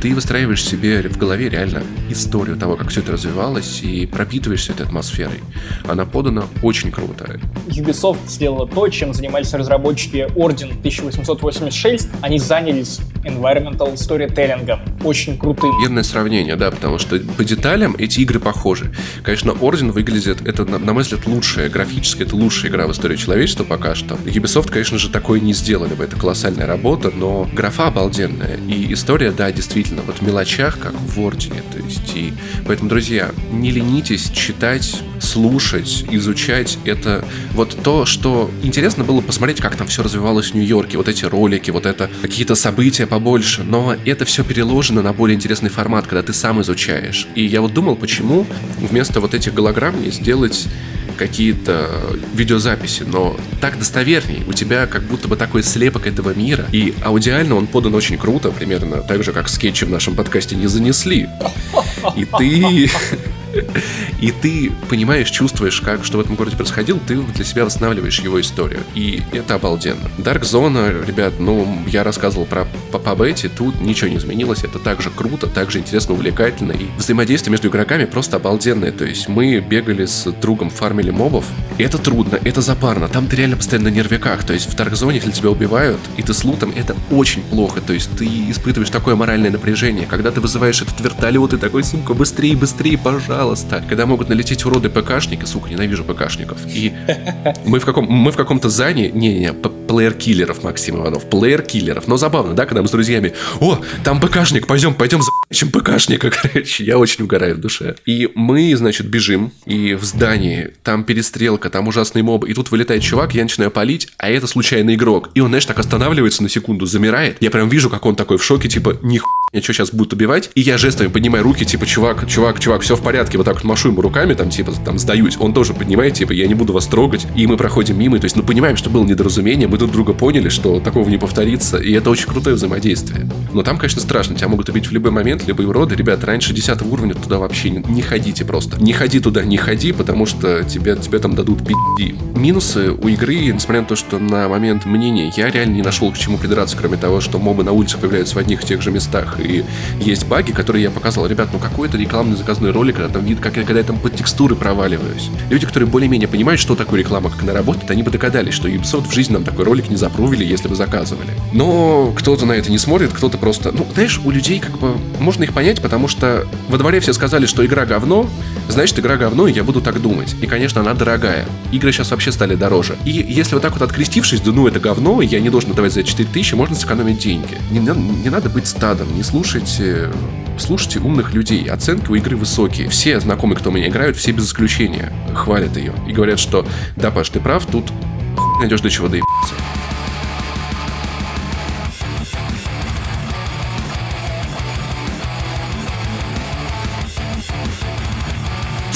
ты выстраиваешь себе в голове реально историю того, как все это развивалось, и пропитываешься этой атмосферой. Она подана очень круто. Ubisoft сделала то, чем занимались разработчики Орден 1886. Они занялись environmental storytelling. Очень крутым. Верное сравнение, да, потому что по деталям эти игры похожи. Конечно, Орден выглядит, это, на мой взгляд, лучшая, графически это лучшая игра в истории человечества пока что. Ubisoft, конечно же, такое не сделали бы, это колоссальная работа, но графа обалденная. И история, да, действительно, вот в мелочах, как в Ордене, то есть и... Поэтому, друзья, не ленитесь читать, слушать, изучать. Это вот то, что интересно было посмотреть, как там все развивалось в Нью-Йорке, вот эти ролики, вот это какие-то события побольше, но это все переложено на более интересный формат, когда ты сам изучаешь. И я вот думал, почему вместо вот этих голограмм не сделать какие-то видеозаписи, но так достоверней. У тебя как будто бы такой слепок этого мира. И аудиально он подан очень круто, примерно так же, как скетчи в нашем подкасте не занесли. И ты и ты понимаешь, чувствуешь, как, что в этом городе происходило, ты для себя восстанавливаешь его историю. И это обалденно. Dark Zone, ребят, ну, я рассказывал про по бете, тут ничего не изменилось. Это также круто, также интересно, увлекательно. И взаимодействие между игроками просто обалденное. То есть мы бегали с другом, фармили мобов. И это трудно, это запарно. Там ты реально постоянно на нервиках. То есть в Dark Zone, если тебя убивают, и ты с лутом, это очень плохо. То есть ты испытываешь такое моральное напряжение. Когда ты вызываешь этот вертолет, и такой, сумка, быстрее, быстрее, пожалуйста. Когда могут налететь уроды ПКшники, сука, ненавижу ПКшников. И мы в, каком, мы в каком-то зане, не-не, плеер-киллеров, Максим Иванов, плеер-киллеров. Но забавно, да, когда мы с друзьями, о, там ПКшник, пойдем, пойдем за чем ПКшника, короче. Я очень угораю в душе. И мы, значит, бежим, и в здании там перестрелка, там ужасный моб, и тут вылетает чувак, я начинаю палить, а это случайный игрок. И он, знаешь, так останавливается на секунду, замирает. Я прям вижу, как он такой в шоке, типа, нихуя меня что, сейчас будут убивать? И я жестами поднимаю руки, типа, чувак, чувак, чувак, все в порядке, вот так вот машу ему руками, там, типа, там, сдаюсь. Он тоже поднимает, типа, я не буду вас трогать. И мы проходим мимо, то есть, ну, понимаем, что было недоразумение, мы друг друга поняли, что такого не повторится, и это очень крутое взаимодействие. Но там, конечно, страшно, тебя могут убить в любой момент, любые уроды. Ребята, раньше 10 уровня туда вообще не, не ходите просто. Не ходи туда, не ходи, потому что тебе, тебе там дадут пи***ди. Минусы у игры, несмотря на то, что на момент мнения я реально не нашел к чему придраться, кроме того, что мобы на улицах появляются в одних и тех же местах, и есть баги, которые я показал. Ребят, ну какой это рекламный заказной ролик, когда там вид, как я, когда я там под текстуры проваливаюсь. Люди, которые более-менее понимают, что такое реклама, как она работает, они бы догадались, что Ubisoft в жизни нам такой ролик не запрувили, если бы заказывали. Но кто-то на это не смотрит, кто-то просто... Ну, знаешь, у людей как бы... Можно их понять, потому что во дворе все сказали, что игра говно, значит, игра говно, и я буду так думать. И, конечно, она дорогая. Игры сейчас вообще стали дороже. И если вот так вот открестившись, да ну это говно, я не должен давать за 4000, можно сэкономить деньги. Не, не, надо быть стадом, не слушайте слушайте умных людей. Оценки у игры высокие. Все знакомые, кто меня играют, все без исключения хвалят ее. И говорят, что да, Паш, ты прав, тут найдешь до чего доебаться.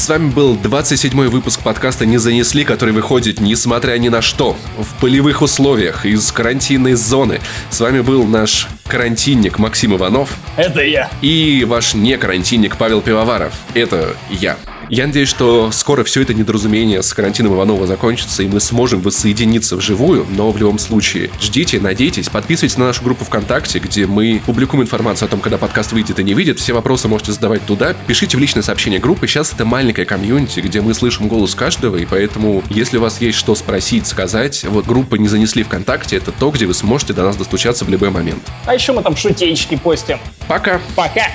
С вами был 27-й выпуск подкаста «Не занесли», который выходит, несмотря ни на что, в полевых условиях, из карантинной зоны. С вами был наш карантинник Максим Иванов. Это я. И ваш не карантинник Павел Пивоваров. Это я. Я надеюсь, что скоро все это недоразумение с карантином Иванова закончится, и мы сможем воссоединиться вживую, но в любом случае ждите, надейтесь, подписывайтесь на нашу группу ВКонтакте, где мы публикуем информацию о том, когда подкаст выйдет и не выйдет. Все вопросы можете задавать туда. Пишите в личное сообщение группы. Сейчас это маленькая комьюнити, где мы слышим голос каждого, и поэтому, если у вас есть что спросить, сказать, вот группа «Не занесли ВКонтакте» — это то, где вы сможете до нас достучаться в любой момент. А еще мы там шутеечки постим. Пока. Пока.